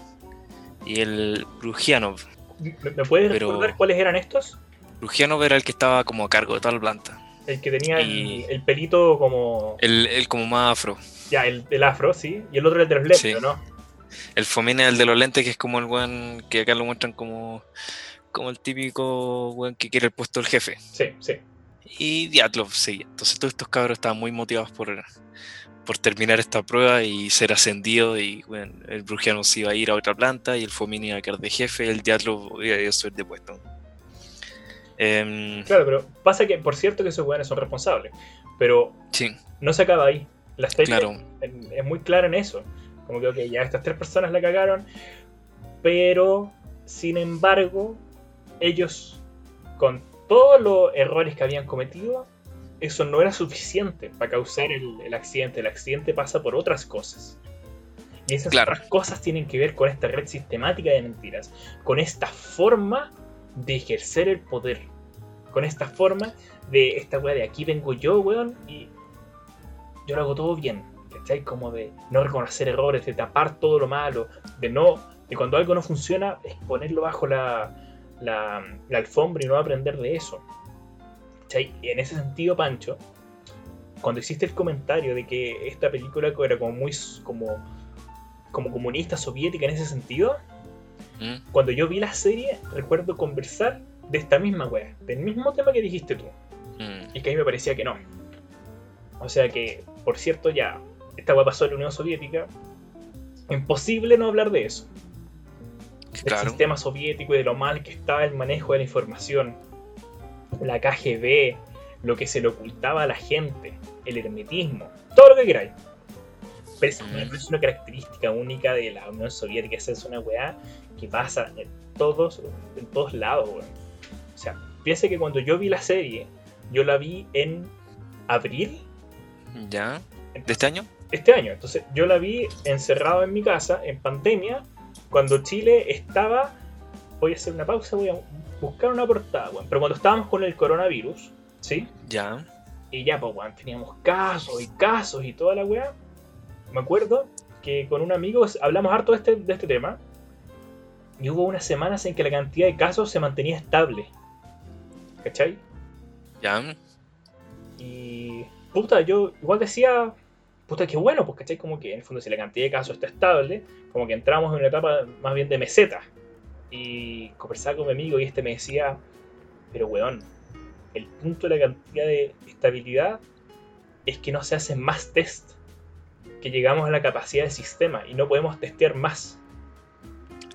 y el Brujianov.
¿Me puedes recordar cuáles eran estos?
Brujianov era el que estaba como a cargo de toda la planta.
El que tenía el, pelito como...
El, como más afro.
Ya, el, afro, sí. Y el otro el de los lentes, ¿no?
El Fomin es el de los lentes, que es como el buen que acá lo muestran como como el típico weón que quiere el puesto del jefe.
Sí, sí.
Y Diatlov sí. Entonces todos estos cabros estaban muy motivados por, por terminar esta prueba y ser ascendido. Y bueno, el Brujiano se iba a ir a otra planta y el Fomini iba a quedar de jefe. El Diatlov iba a ser de
Em, claro, pero pasa que, por cierto, que esos weones son responsables. Pero
sí.
no se acaba ahí. La claro. es, muy clara en eso. Como que, ok, ya estas tres personas la cagaron. Pero, sin embargo, ellos, con todos los errores que habían cometido, eso no era suficiente para causar el, accidente. El accidente pasa por otras cosas. Y esas otras cosas tienen que ver con esta red sistemática de mentiras, con esta forma de ejercer el poder, con esta forma de esta weá de aquí vengo yo, weón, y yo lo hago todo bien, ¿cachai? Como de no reconocer errores, de tapar todo lo malo, de no, de cuando algo no funciona, es ponerlo bajo la, la, alfombra y no aprender de eso. Y en ese sentido, Pancho, cuando hiciste el comentario de que esta película era como muy como, como comunista soviética en ese sentido, mm. cuando yo vi la serie, recuerdo conversar de esta misma wea, del mismo tema que dijiste tú. Mm. Y que a mí me parecía que no. O sea que, por cierto, ya, esta wea pasó en la Unión Soviética. Imposible no hablar de eso del sistema soviético y de lo mal que estaba el manejo de la información, la KGB, lo que se le ocultaba a la gente, el hermetismo, todo lo que queráis. Pero es una característica única de la Unión Soviética, esa es una weá que pasa en todos, en todos lados, weón. O sea, piense que cuando yo vi la serie, yo la vi en abril.
¿Ya? ¿De este año?
Este año. Entonces, yo la vi encerrado en mi casa, en pandemia, cuando Chile estaba. Voy a hacer una pausa, voy a buscar una portada, weón. Pero cuando estábamos con el coronavirus, ¿sí?
Ya.
Y ya, pues, weón, teníamos casos y casos y toda la weá. Me acuerdo que con un amigo hablamos harto de este, de este tema. Y hubo unas semanas en que la cantidad de casos se mantenía estable. ¿Cachai?
Ya.
Y. Puta, yo igual decía, puta, qué bueno, pues, ¿cachai? Como que en el fondo si la cantidad de casos está estable, como que entramos en una etapa más bien de meseta. Y conversaba con mi amigo y este me decía, pero weón, el punto de la cantidad de estabilidad es que no se hacen más test, que llegamos a la capacidad del sistema y no podemos testear más.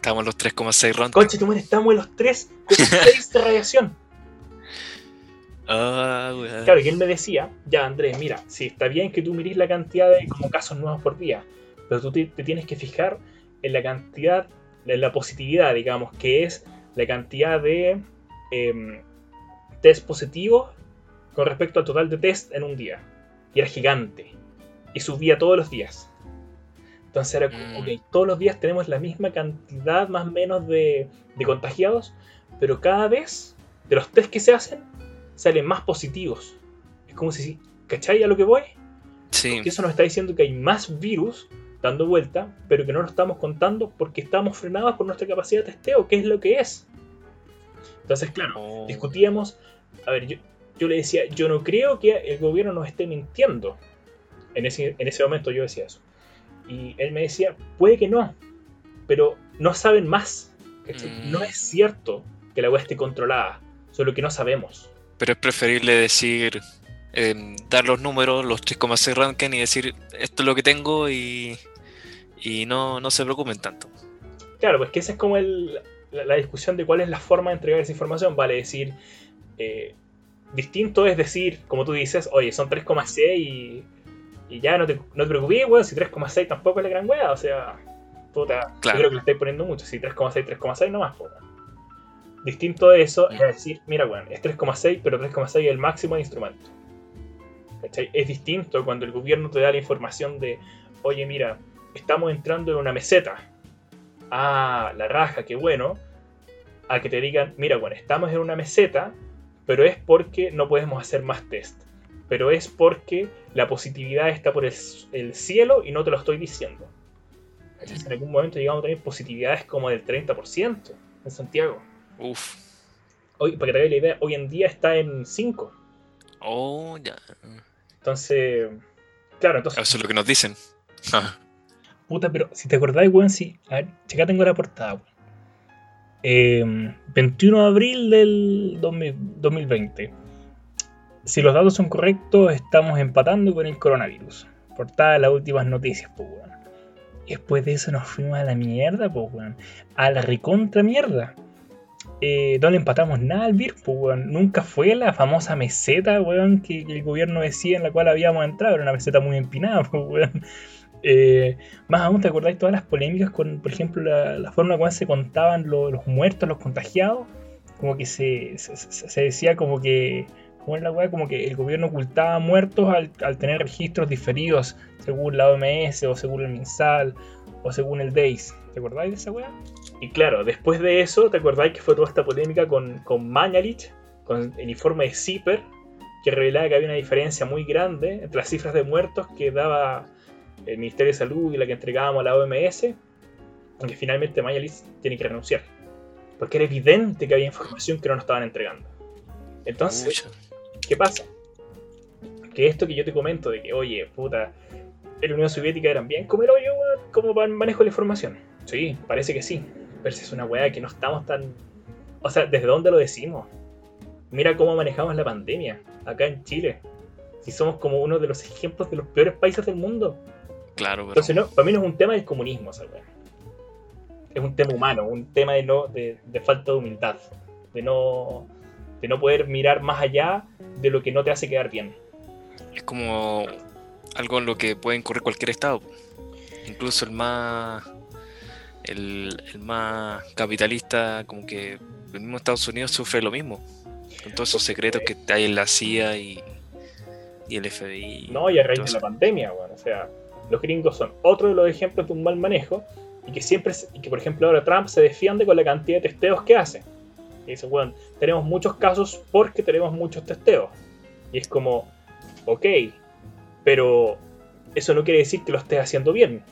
Estamos en los 3,6 rondas.
Conche, tú estamos en los 3,6 de radiación.
Ah,
claro, y él me decía, ya Andrés, mira, si está bien que tú mirís la cantidad de como casos nuevos por día, pero tú te, tienes que fijar en la cantidad, en la positividad, digamos, que es la cantidad de em, test positivos con respecto al total de test en un día. Y era gigante. Y subía todos los días. Entonces era
Mm.
ok, todos los días tenemos la misma cantidad más o menos de, de contagiados, pero cada vez de los test que se hacen salen más positivos. Es como si, ¿cachai a lo que voy?
Sí,
Porque eso nos está diciendo que hay más virus dando vuelta, pero que no lo estamos contando porque estamos frenados por nuestra capacidad de testeo, que es lo que es. Entonces, claro,
Oh.
discutíamos, a ver, yo, yo le decía, yo no creo que el gobierno nos esté mintiendo. En ese, en ese momento yo decía eso. Y él me decía, puede que no, pero no saben más.
Mm.
No es cierto que la web esté controlada, solo que no sabemos.
Pero es preferible decir, em, dar los números, los 3,6 ranking y decir, esto es lo que tengo y, y no, no se preocupen tanto.
Claro, pues que esa es como el- la, la discusión de cuál es la forma de entregar esa información. Vale decir, eh, distinto es decir, como tú dices, oye, son 3,6 y, y ya no te, no te preocupes, weón, si 3,6 tampoco es la gran wea, o sea, puta,
Claro.
yo creo que le estáis poniendo mucho, si 3,6, 3,6 nomás, puta. Distinto de eso es decir, mira, weón, es 3,6, pero 3,6 es el máximo de instrumento. ¿Cachai? Es distinto cuando el gobierno te da la información de, oye, mira, estamos entrando en una meseta. Ah, la raja, qué bueno. A que te digan, mira, bueno, estamos en una meseta, pero es porque no podemos hacer más test. Pero es porque la positividad está por el, el cielo y no te lo estoy diciendo. En algún momento llegamos a tener positividades como del 30% en Santiago.
Uf.
Hoy, para que te hagas la idea, hoy en día está en 5.
Oh, ya.
Entonces, claro, entonces
Eso es lo que nos dicen. Ah,
Puta, pero si te acordáis, weón, si. A ver, acá tengo la portada, weón. Eh, 21 de abril del 2000 2020. Si los datos son correctos, estamos empatando con el coronavirus. Portada de las últimas noticias, pues, weón. Después de eso nos fuimos a la mierda, pues, weón. A la recontra mierda. Eh, no le empatamos nada al virus, pues, weón. Nunca fue la famosa meseta, weón, que, el gobierno decía en la cual habíamos entrado. Era una meseta muy empinada, pues, weón. Eh, más aún, ¿te acordáis todas las polémicas con, por ejemplo, la, la forma cual se contaban lo- los muertos, los contagiados? Como que se, se- se decía como que, ¿cómo es la weá? Como que el gobierno ocultaba muertos al, al tener registros diferidos según la OMS o según el MinSal o según el DAIS. ¿Te acordáis de esa weá? Y claro, después de eso, ¿te acordáis que fue toda esta polémica con, con Mañalich, con el informe de CIPER, que revelaba que había una diferencia muy grande entre las cifras de muertos que daba el Ministerio de Salud y la que entregábamos a la OMS, que finalmente Mañalich tiene que renunciar. Porque era evidente que había información que no nos estaban entregando. Entonces. ¿Qué pasa? Que esto que yo te comento de que, oye, puta, en la Unión Soviética eran bien como el hoyo, como manejo de la información. Sí, parece que sí. Pero si es una weá que no estamos tan. O sea, ¿desde dónde lo decimos? Mira cómo manejamos la pandemia acá en Chile. Si somos como uno de los ejemplos de los peores países del mundo.
Claro, pero.
Entonces, no, para mí no es un tema del comunismo, esa weá. Es un tema humano, un tema de, no, de, de falta de humildad. De no, de no poder mirar más allá de lo que no te hace quedar bien.
Es como algo en lo que puede incurrir cualquier estado. Incluso el más. El, el más capitalista, como que el mismo Estados Unidos sufre lo mismo. Con todos esos secretos que hay en la CIA y, y el FBI.
No, y a raíz de la pandemia, bueno, o sea, los gringos son otro de los ejemplos de un mal manejo y que siempre, y que por ejemplo ahora Trump se defiende con la cantidad de testeos que hace. Y dice, bueno, tenemos muchos casos porque tenemos muchos testeos. Y es como, ok, pero eso no quiere decir que lo estés haciendo bien.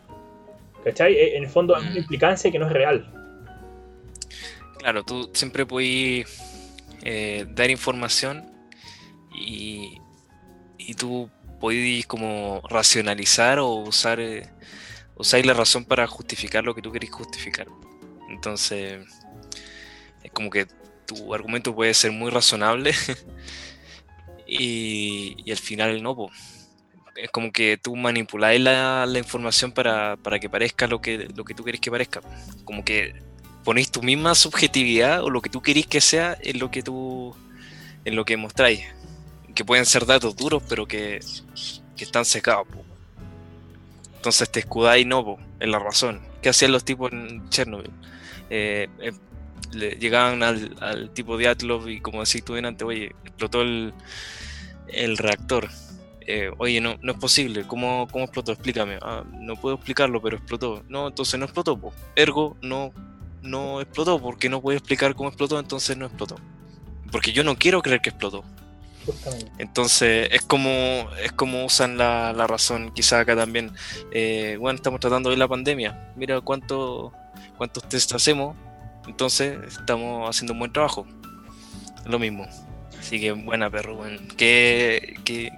¿Cachai? E- En el fondo hay una
Mm.
implicancia que no es real.
Claro, tú siempre puedes eh, dar información y, y tú puedes como racionalizar o usar, eh, usar la razón para justificar lo que tú querés justificar. Entonces, es como que tu argumento puede ser muy razonable y, al final no, po. Es como que tú manipuláis la, información para, para que parezca lo que, lo que tú querés que parezca. Como que ponéis tu misma subjetividad o lo que tú querís que sea en lo que tú en lo que mostráis que pueden ser datos duros pero que, que están secados entonces te escudáis no en la razón ¿qué hacían los tipos en Chernobyl? Eh, eh, le- llegaban al, al tipo de Atlov y como decís tú antes oye explotó el el reactor. Eh, oye, no, no es posible, ¿Cómo, ¿cómo, explotó? Explícame. Ah, no puedo explicarlo, pero explotó. No, entonces no explotó. Ergo, no, no explotó, porque no puedo explicar cómo explotó, entonces no explotó. Porque yo no quiero creer que explotó. Entonces es como es como usan la, la razón, quizá acá también. Eh, bueno, estamos tratando de la pandemia. Mira cuánto, cuántos test hacemos. Entonces estamos haciendo un buen trabajo. Lo mismo. Así que buena perro, bueno. ¿Qué, qué,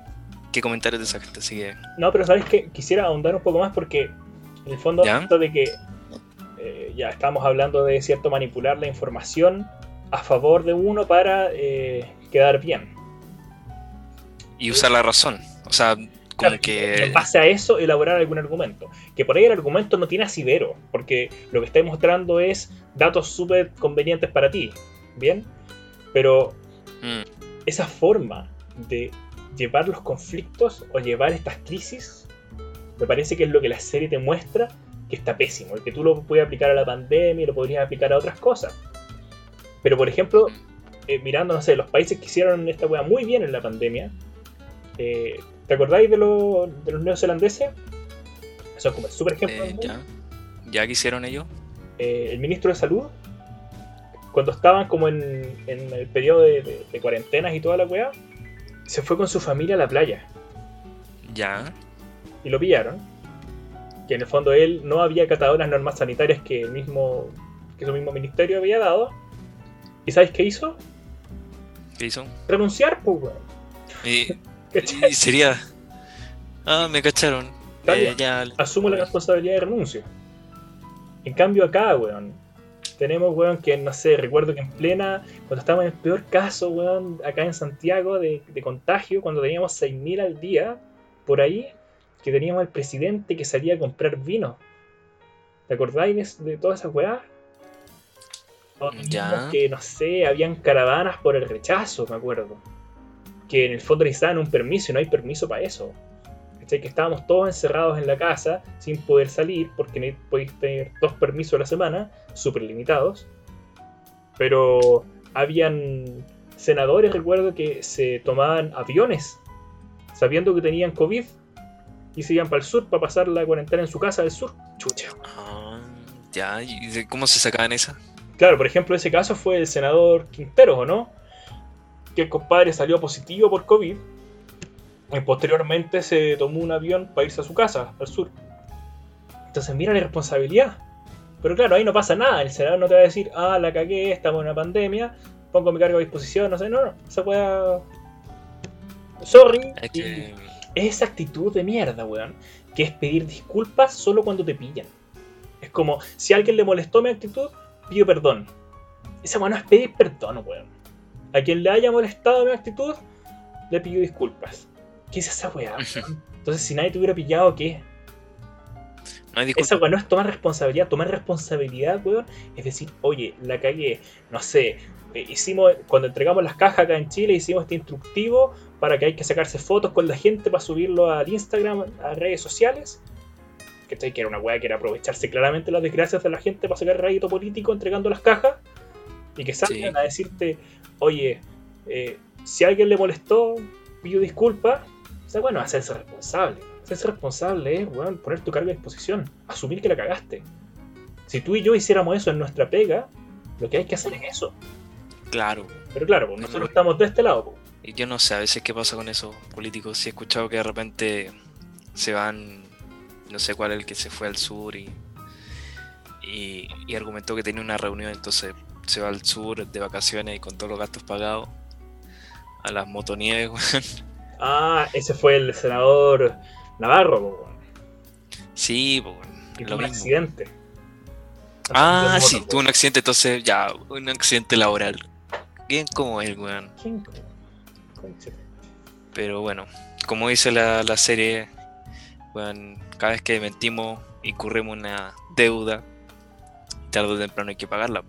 qué comentarios de esa gente? Así que...
No, pero sabes que quisiera ahondar un poco más porque en el fondo esto de que eh, ya estamos hablando de cierto manipular la información a favor de uno para eh, quedar bien
y usar la razón. O sea, como que.
En base a eso, elaborar algún argumento. Que por ahí el argumento no tiene asidero, porque lo que está mostrando es datos súper convenientes para ti. ¿Bien? Pero mm. esa forma de llevar los conflictos o llevar estas crisis, me parece que es lo que la serie te muestra que está pésimo. El que tú lo puedes aplicar a la pandemia y lo podrías aplicar a otras cosas. Pero por ejemplo, eh, mirando, no sé, los países que hicieron esta weá muy bien en la pandemia, eh, ¿Te acordáis de, los neozelandeses? Eso es como el super ejemplo.
Eh, ya. ¿Ya qué hicieron ellos?
Eh, el ministro de Salud, cuando estaban como en, el periodo de, cuarentenas y toda la weá, se fue con su familia a la playa.
Ya.
Y lo pillaron. Que en el fondo él no había catado las normas sanitarias que el mismo que su mismo ministerio había dado. ¿Y sabes qué hizo?
¿Qué hizo?
Renunciar, pues, weón.
Y y sería. Ah, me cacharon.
Eh, asumo la responsabilidad de renuncio. En cambio, acá, weón, tenemos, weón, que no sé, recuerdo que en plena, cuando estábamos en el peor caso, weón, acá en Santiago de, contagio, cuando teníamos 6.000 al día, por ahí, que teníamos al presidente que salía a comprar vino. ¿Te acordáis de, todas esas weas?
Ya.
Que no sé, habían caravanas por el rechazo, me acuerdo que en el fondo necesitaban un permiso y no hay permiso para eso. Que estábamos todos encerrados en la casa sin poder salir porque no podéis tener dos permisos a la semana, súper limitados. Pero habían senadores, recuerdo, que se tomaban aviones sabiendo que tenían COVID y se iban para el sur para pasar la cuarentena en su casa del sur. Chucha.
Ah, ya, ¿y cómo se sacaban esa?
Claro, por ejemplo, ese caso fue el senador Quinteros, ¿o no? Que el compadre salió positivo por COVID y posteriormente se tomó un avión para irse a su casa, al sur. Entonces mira la responsabilidad. Pero claro, ahí no pasa nada. El senador no te va a decir, ah, la cagué, estamos en una pandemia, pongo mi cargo a disposición, no sé, no, no, se puede... Sorry. Es esa actitud de mierda, weón, que es pedir disculpas solo cuando te pillan. Es como, si a alguien le molestó mi actitud, pido perdón. Esa weón no es pedir perdón, weón. A quien le haya molestado mi actitud, le pido disculpas. ¿Qué es esa weá? Entonces, si nadie te hubiera pillado, ¿qué? No esa weá no es tomar responsabilidad. Tomar responsabilidad, weón, es decir, oye, la cagué. No sé, eh, hicimos, cuando entregamos las cajas acá en Chile, hicimos este instructivo para que hay que sacarse fotos con la gente para subirlo al Instagram, a redes sociales. Que era una weá que era aprovecharse claramente las desgracias de la gente para sacar rédito político entregando las cajas. Y que salgan a decirte, oye, eh, si a alguien le molestó, pido disculpas. O sea, bueno, hacerse responsable. Hacerse responsable es, bueno, poner tu carga a disposición, asumir que la cagaste. Si tú y yo hiciéramos eso en nuestra pega, lo que hay que hacer es eso.
Claro.
Pero claro, pues, nosotros estamos de este lado.
Y yo no sé a veces qué pasa con esos políticos. Si he escuchado que de repente se van, no sé cuál es el que se fue al sur y, y, y argumentó que tenía una reunión, entonces se va al sur de vacaciones y con todos los gastos pagados a las motonieves,
Ah, ese fue el senador Navarro,
Sí,
lo un accidente.
Ah, sí, tuvo un accidente, entonces ya, un accidente laboral. Bien como él, weón. Pero bueno, como dice la, la serie, weón, cada vez que mentimos incurrimos una deuda tarde o temprano hay que pagarla.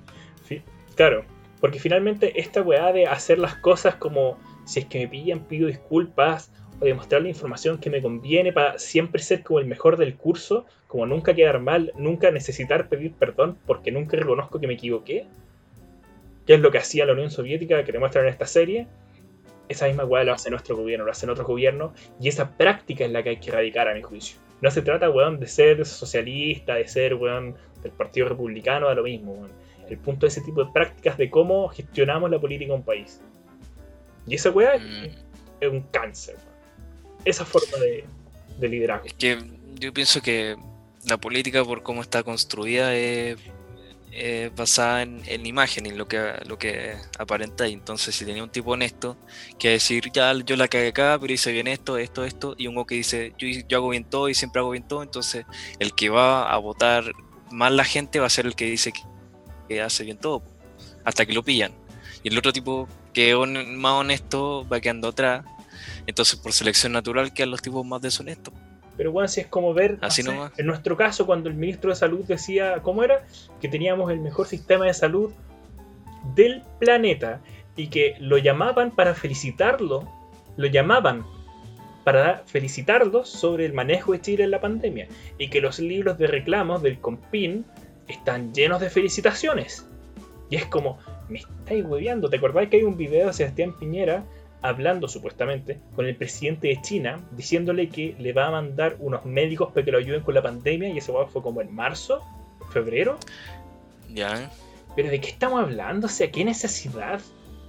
Claro, porque finalmente esta weá de hacer las cosas como si es que me pillan pido disculpas o demostrar la información que me conviene para siempre ser como el mejor del curso, como nunca quedar mal, nunca necesitar pedir perdón porque nunca reconozco que me equivoqué, que es lo que hacía la Unión Soviética que te muestran en esta serie, esa misma weá lo hace nuestro gobierno, lo hacen otros gobiernos, y esa práctica es la que hay que erradicar a mi juicio. No se trata, weón, de ser socialista, de ser, weón, del Partido Republicano, a lo mismo, weón. El punto de ese tipo de prácticas de cómo gestionamos la política de un país. Y esa weá
Mm.
es un cáncer. Esa forma de, de liderazgo.
Es que yo pienso que la política, por cómo está construida, es, es basada en, en imagen, en lo que, lo que aparenta. Y entonces, si tenía un tipo honesto que decir, ya yo la cagué acá, pero hice bien esto, esto, esto, y uno que dice, yo, yo hago bien todo y siempre hago bien todo, entonces el que va a votar más la gente va a ser el que dice que, que hace bien todo, hasta que lo pillan. Y el otro tipo que es más honesto va quedando atrás. Entonces, por selección natural, quedan los tipos más deshonestos.
Pero bueno, si es como ver, no
Así
sé, en nuestro caso, cuando el ministro de Salud decía, ¿cómo era? Que teníamos el mejor sistema de salud del planeta y que lo llamaban para felicitarlo, lo llamaban para felicitarlo sobre el manejo de Chile en la pandemia y que los libros de reclamos del Compin están llenos de felicitaciones. Y es como, me estáis hueveando. ¿Te acordás que hay un video de Sebastián Piñera hablando supuestamente con el presidente de China, diciéndole que le va a mandar unos médicos para que lo ayuden con la pandemia? Y ese huevo fue como en marzo, febrero.
Ya.
Pero ¿de qué estamos hablando? O sea, ¿qué necesidad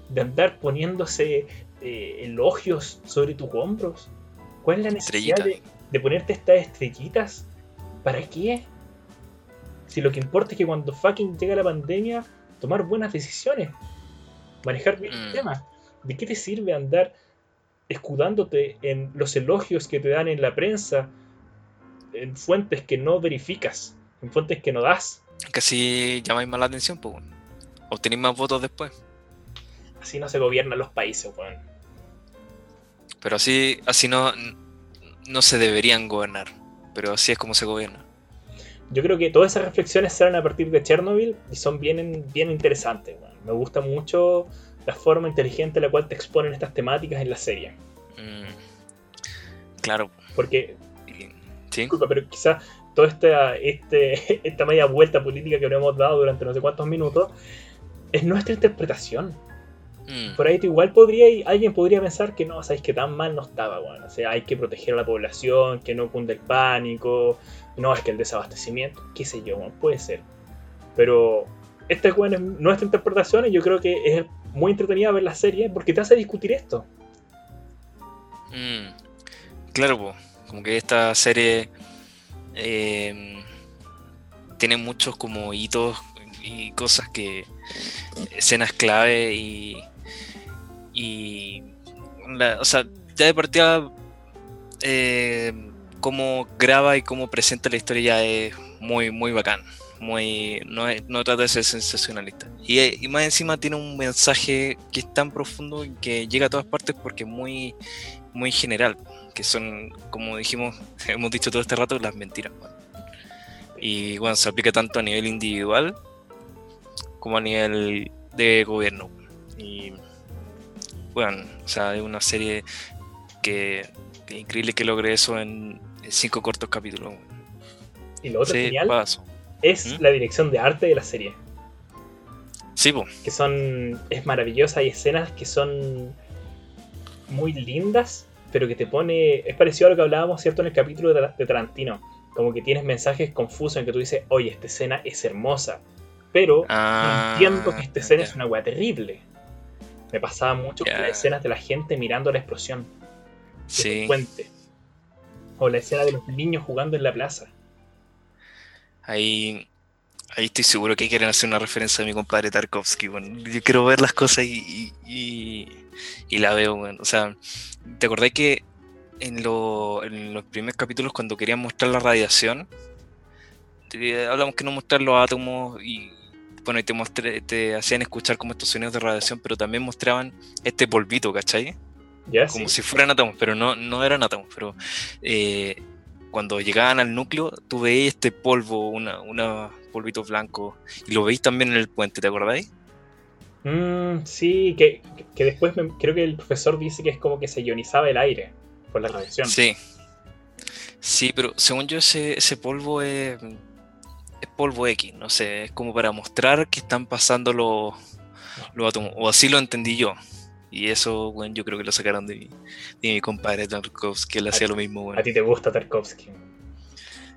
de andar poniéndose eh, elogios sobre tus hombros? ¿Cuál es la necesidad de, de ponerte estas estrellitas? ¿Para qué? Si lo que importa es que cuando fucking llega la pandemia, tomar buenas decisiones, manejar bien el
Mm.
tema. ¿De qué te sirve andar escudándote en los elogios que te dan en la prensa, en fuentes que no verificas, en fuentes que no das?
Casi llamáis más la atención, pues bueno. Obtenéis más votos después.
Así no se gobiernan los países, weón.
Pero así, así no, no se deberían gobernar. Pero así es como se gobierna.
Yo creo que todas esas reflexiones salen a partir de Chernobyl y son bien, bien interesantes. Me gusta mucho la forma inteligente en la cual te exponen estas temáticas en la serie.
Mm, claro.
Porque,
Sí.
disculpa, pero quizás toda esta, este, esta media vuelta política que nos hemos dado durante no sé cuántos minutos es nuestra interpretación.
Mm,
Por ahí igual podría, alguien podría pensar que no, sabéis que tan mal no estaba, weón. O sea, hay que proteger a la población, que no cunde el pánico, no es que el desabastecimiento, qué sé yo, puede ser. Pero esta es nuestra interpretación y yo creo que es muy entretenida ver la serie porque te hace discutir esto.
mm. Claro, como que esta serie eh, tiene muchos como hitos y cosas que escenas clave y y o sea ya de partida eh, cómo graba y cómo presenta la historia ya es muy muy bacán. Muy no, no trata de ser sensacionalista. Y, eh, y más encima tiene un mensaje que es tan profundo que llega a todas partes porque es muy muy general que son como dijimos hemos dicho todo este rato las mentiras y bueno se aplica tanto a nivel individual como a nivel de gobierno y bueno o sea es una serie que, que increíble que logre eso en cinco cortos capítulos.
Y lo otro
Sí,
genial
paso.
es
¿Mm?
la dirección de arte de la serie.
Sí, po.
que son es maravillosa hay escenas que son muy lindas pero que te pone es parecido a lo que hablábamos cierto en el capítulo de, de Tarantino como que tienes mensajes confusos en que tú dices oye esta escena es hermosa pero
Ah,
entiendo que esta escena es una weá terrible me pasaba mucho con
Ya.
las escenas de la gente mirando la explosión
Sí,
puente o la escena de los niños jugando en la plaza
ahí, ahí estoy seguro que quieren hacer una referencia a mi compadre Tarkovsky. Bueno, yo quiero ver las cosas y, y, la veo. O sea, ¿te acordás que en, lo- en los primeros capítulos, cuando querían mostrar la radiación, te- hablamos que no mostrar los átomos y bueno, y te, mostré- te hacían escuchar como estos sonidos de radiación, pero también mostraban este polvito, ¿cachai? Como
sí.
si fueran átomos, pero no, no eran átomos. Pero eh, cuando llegaban al núcleo, tú veías este polvo, una, una polvito blanco, y lo veis también en el puente, ¿te acordáis?
Mm, sí que, que después me- creo que el profesor dice que es como que se ionizaba el aire por la radiación
Sí. Sí, pero según yo ese, ese polvo es, es polvo X, no sé, es como para mostrar que están pasando los, los átomos, o así lo entendí yo. Y eso, bueno, yo creo que lo sacaron de mi, de mi compadre Tarkovsky, él hacía lo mismo, bueno.
A ti te gusta Tarkovsky.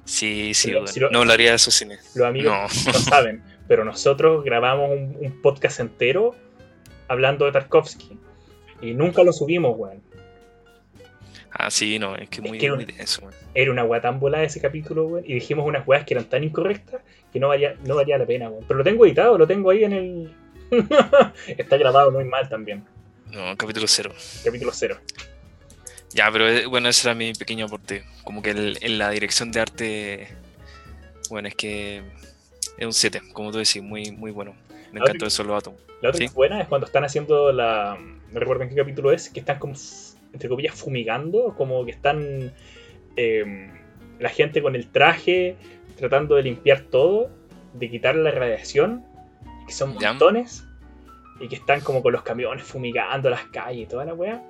Sí, sí,
Pero
bueno.
si lo-
no hablaría de esos cines.
Los amigos
No.
saben, pero nosotros grabamos un, un podcast entero hablando de Tarkovsky. Y nunca lo subimos, weón.
Ah, sí, no, es que muy,
que-
muy denso, weón.
Era una weá tan volada ese capítulo, weón. Y dijimos unas weas que eran tan incorrectas que no valía, no valía la pena, weón. Pero lo tengo editado, lo tengo ahí en el. Está grabado muy mal también.
No, capítulo cero.
Capítulo cero.
Ya, pero eh, bueno, ese era mi pequeño aporte. Como que el- en la dirección de arte, bueno, es que es un 7, como tú decís, muy, muy bueno. Me encantó eso, los átomos.
La otra
Sí.
que es buena es cuando están haciendo la. No recuerdo en qué capítulo es, que están como, entre comillas, fumigando, como que están. eh, la gente con el traje tratando de limpiar todo, de quitar la radiación, que son
Ya.
Y que están como con los camiones fumigando las calles y toda la weá.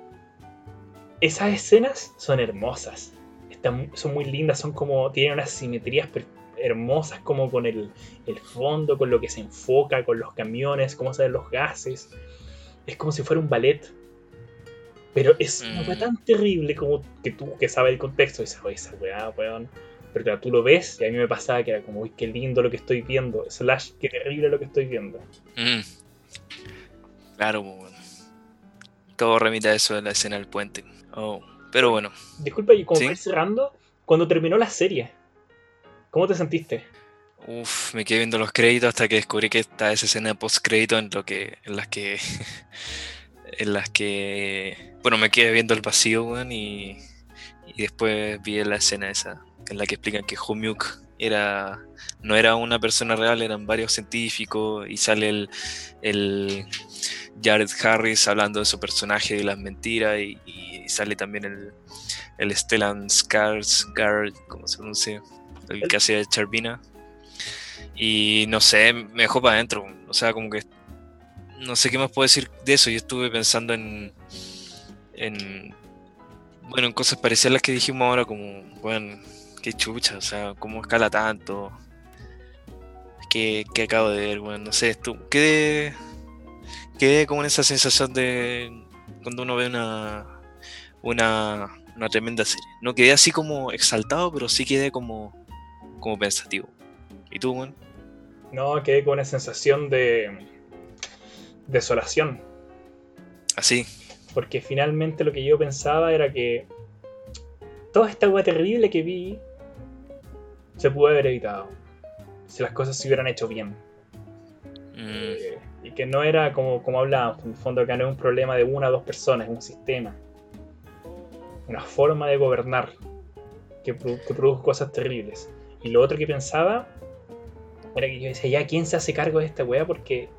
Esas escenas son hermosas. Están, son muy lindas, son como. tienen unas simetrías hermosas, como con el, el fondo, con lo que se enfoca, con los camiones, cómo salen los gases. Es como si fuera un ballet. Pero es una weá
Mm.
tan terrible como que tú, que sabes el contexto, dices, oye, esa weá, weón. Pero claro, tú lo ves y a mí me pasaba que era como, uy, qué lindo lo que estoy viendo. Slash, qué terrible lo que estoy viendo.
Mm. Claro, pues, bueno. Todo remite a eso de la escena del puente. Oh, pero bueno,
Disculpa, y como
Sí.
cerrando, cuando terminó la serie, ¿cómo te sentiste?
Uf, me quedé viendo los créditos hasta que descubrí que está esa escena de post crédito en lo que, en las que, en las que, bueno, me quedé viendo el vacío, weón, y, y después vi la escena esa en la que explican que Humyuk era, no era una persona real, eran varios científicos y sale el, el Jared Harris hablando de su personaje y las mentiras y, sale también el, el Stellan Skarsgård, como se pronuncia, el que hacía Charvina. Y no sé, me dejó para adentro. O sea, como que. No sé qué más puedo decir de eso. Yo estuve pensando en. en bueno, en cosas parecidas a las que dijimos ahora, como. Bueno, qué chucha, o sea, cómo escala tanto. ¿Qué, qué acabo de ver? Bueno, no sé, estu- quedé. Quedé como en esa sensación de. Cuando uno ve una. Una. Una tremenda serie. No quedé así como exaltado, pero sí quedé como. Como pensativo. ¿Y tú, weón?
No, quedé con una sensación de desolación.
Así.
Porque finalmente lo que yo pensaba era que toda esta weá terrible que vi se pudo haber evitado. Si las cosas se hubieran hecho bien.
Mm,
Eh, y que no era como, como hablábamos, en el fondo acá no es un problema de una o dos personas, es un sistema. Una forma de gobernar que, produ- que produjo cosas terribles. Y lo otro que pensaba era que yo decía, ya, ¿quién se hace cargo de esta weá? Porque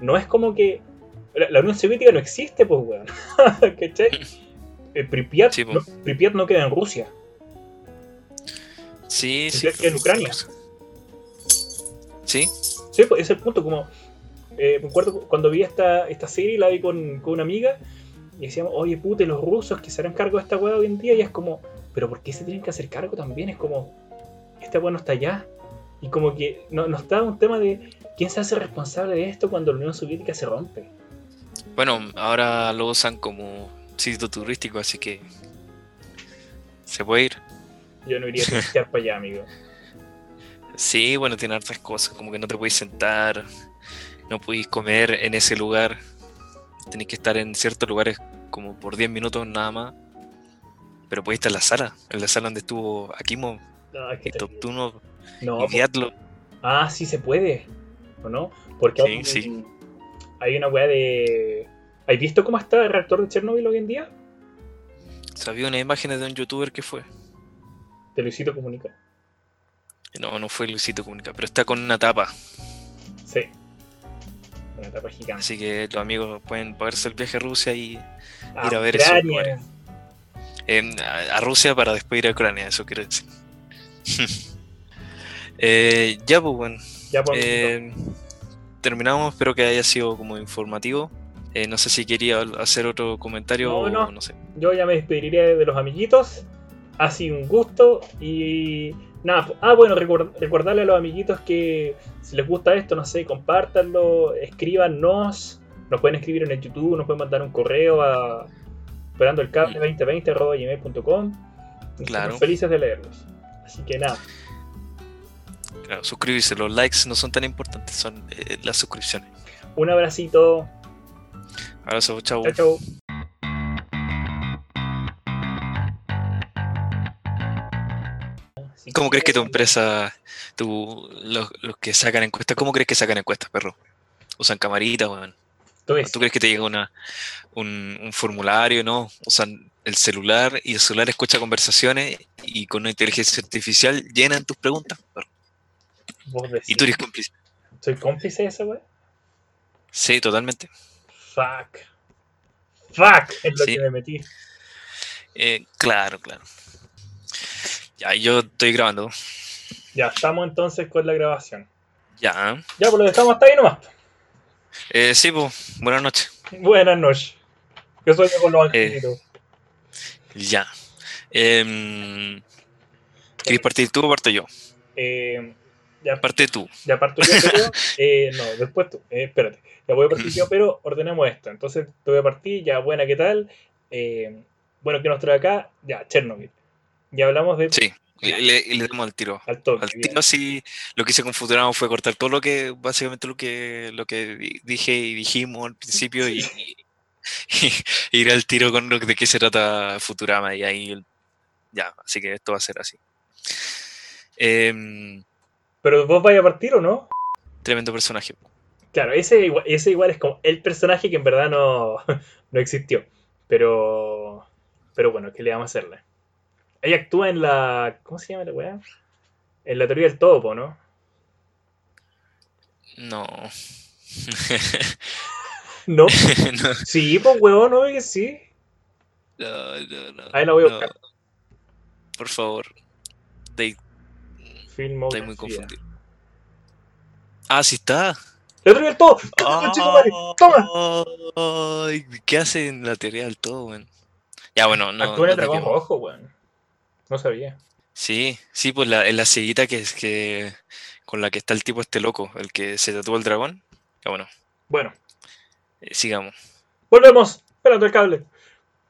no es como que... La, la Unión Soviética no existe, pues, weón. ¿Cachai? Eh, Pripyat,
Sí, po.
no, Pripyat no queda en Rusia.
Sí,
Sí, en Ucrania.
Sí,
Sí, pues ese es el punto. Como, eh, me acuerdo cuando vi esta, esta serie, la vi con, con una amiga y decíamos, oye, pute, los rusos que se harán cargo de esta weá hoy en día. Y es como, ¿pero por qué se tienen que hacer cargo también? Es como, esta weá no está allá. Y como que no, no está un tema de quién se hace responsable de esto cuando la Unión Soviética se rompe.
bueno, ahora lo usan como sitio turístico, así que se puede ir.
Yo no iría a turistear para allá, amigo.
Sí, bueno, tiene hartas cosas, como que no te puedes sentar, no puedes comer en ese lugar, tenés que estar en ciertos lugares como por 10 minutos nada más, pero puedes estar en la sala, en la sala donde estuvo
es que
y Toptuno
no,
y Diatlo.
Ah, sí se puede. ¿O no? Porque
Sí,
hay,
sí.
hay una weá de. ¿Has visto cómo está el reactor de Chernobyl hoy en día?
Sabía unas imágenes de un youtuber que fue.
Te Luisito comunicó.
No, no fue Luisito Comunica, pero está con una tapa.
Sí. Una tapa gigante.
Así que los amigos pueden pagarse el viaje a Rusia y ir a ver esos
Ucrania.
lugares. eh, a, Rusia para después ir a Ucrania, eso quiero decir. Eh, ya, pues bueno.
Ya pues,
eh, terminamos, espero que haya sido como informativo. Eh, no sé si quería hacer otro comentario
No,
o
no.
no sé.
yo ya me despediría de los amiguitos. Ha sido un gusto y nada. pues- Ah, bueno, recordarle a los amiguitos que si les gusta esto, no sé, compártanlo, escríbanos, Nos pueden escribir en el YouTube, nos pueden mandar un correo a esperando el cable 2020.gmail.com.
Claro.
Estamos felices de leerlos. Así que nada,
Claro, suscribirse. Los likes no son tan importantes, son eh, las suscripciones.
un abracito.
Abrazo, chau.
Chao, chao.
¿Cómo crees que tu empresa, tu, los, los que sacan encuestas, cómo crees que sacan encuestas, perro? ¿Usan camaritas, weón?
Tú
¿O
ves,
¿Tú crees que te llega una, un, un formulario, no? Usan el celular y el celular escucha conversaciones y con una inteligencia artificial llenan tus preguntas. perro.
vos decís,
Y tú eres cómplice.
¿Soy cómplice de eso, wey?
Sí, totalmente.
Fuck. Fuck es lo
Sí.
que me metí.
Eh, claro, claro. Ya, yo estoy grabando.
Ya, estamos entonces con la grabación.
Ya.
Ya, pues lo dejamos hasta ahí nomás.
Eh, sí, pues, buenas noches.
Buenas noches. Yo soy con los
Eh.
angelitos.
Ya. Em, ¿Quieres partir tú o parto yo?
Eh, ya,
Parte tú.
ya parto yo, pero. eh, no, después tú. Eh, espérate. Ya voy a partir yo, pero ordenemos esto. Entonces te voy a partir. Ya, buena, ¿qué tal? Eh, bueno, ¿qué nos trae acá? Ya, Chernobyl. Ya hablamos de.
Sí. Le, le damos al tiro.
Al toque.
Al tiro así, lo que hice con Futurama fue cortar todo lo que, básicamente lo que, lo que di- dije y dijimos al principio y, y- y ir al tiro con lo que- de qué se trata Futurama y ahí, el- ya, así que esto va a ser así. Em,
Pero vos vais a partir o no?
tremendo personaje.
Claro, ese igual, ese igual es como el personaje que en verdad no, no existió. Pero. Pero bueno, ¿qué le vamos a hacerle? Ella actúa en la. ¿Cómo se llama la weá? En la teoría del topo, ¿no?
No.
No.
no,
Sí, pues huevón, no ve que sí.
no, no, no,
Ahí la voy a
no.
buscar.
Por favor.
Filmografía.
estoy muy confundido. Ah, sí está.
La teoría del topo. ¡Toma, chico, madre! ¡Toma!
¿Qué hace en la teoría del todo, weón? Ya, bueno, no.
Actúa en
no
dragón rojo, weón. No sabía.
Sí, sí, pues la, en la ceguita que es que con la que está el tipo este loco, el que se tatuó el dragón. Ya bueno,
Bueno,
eh, sigamos.
volvemos. Esperando el cable.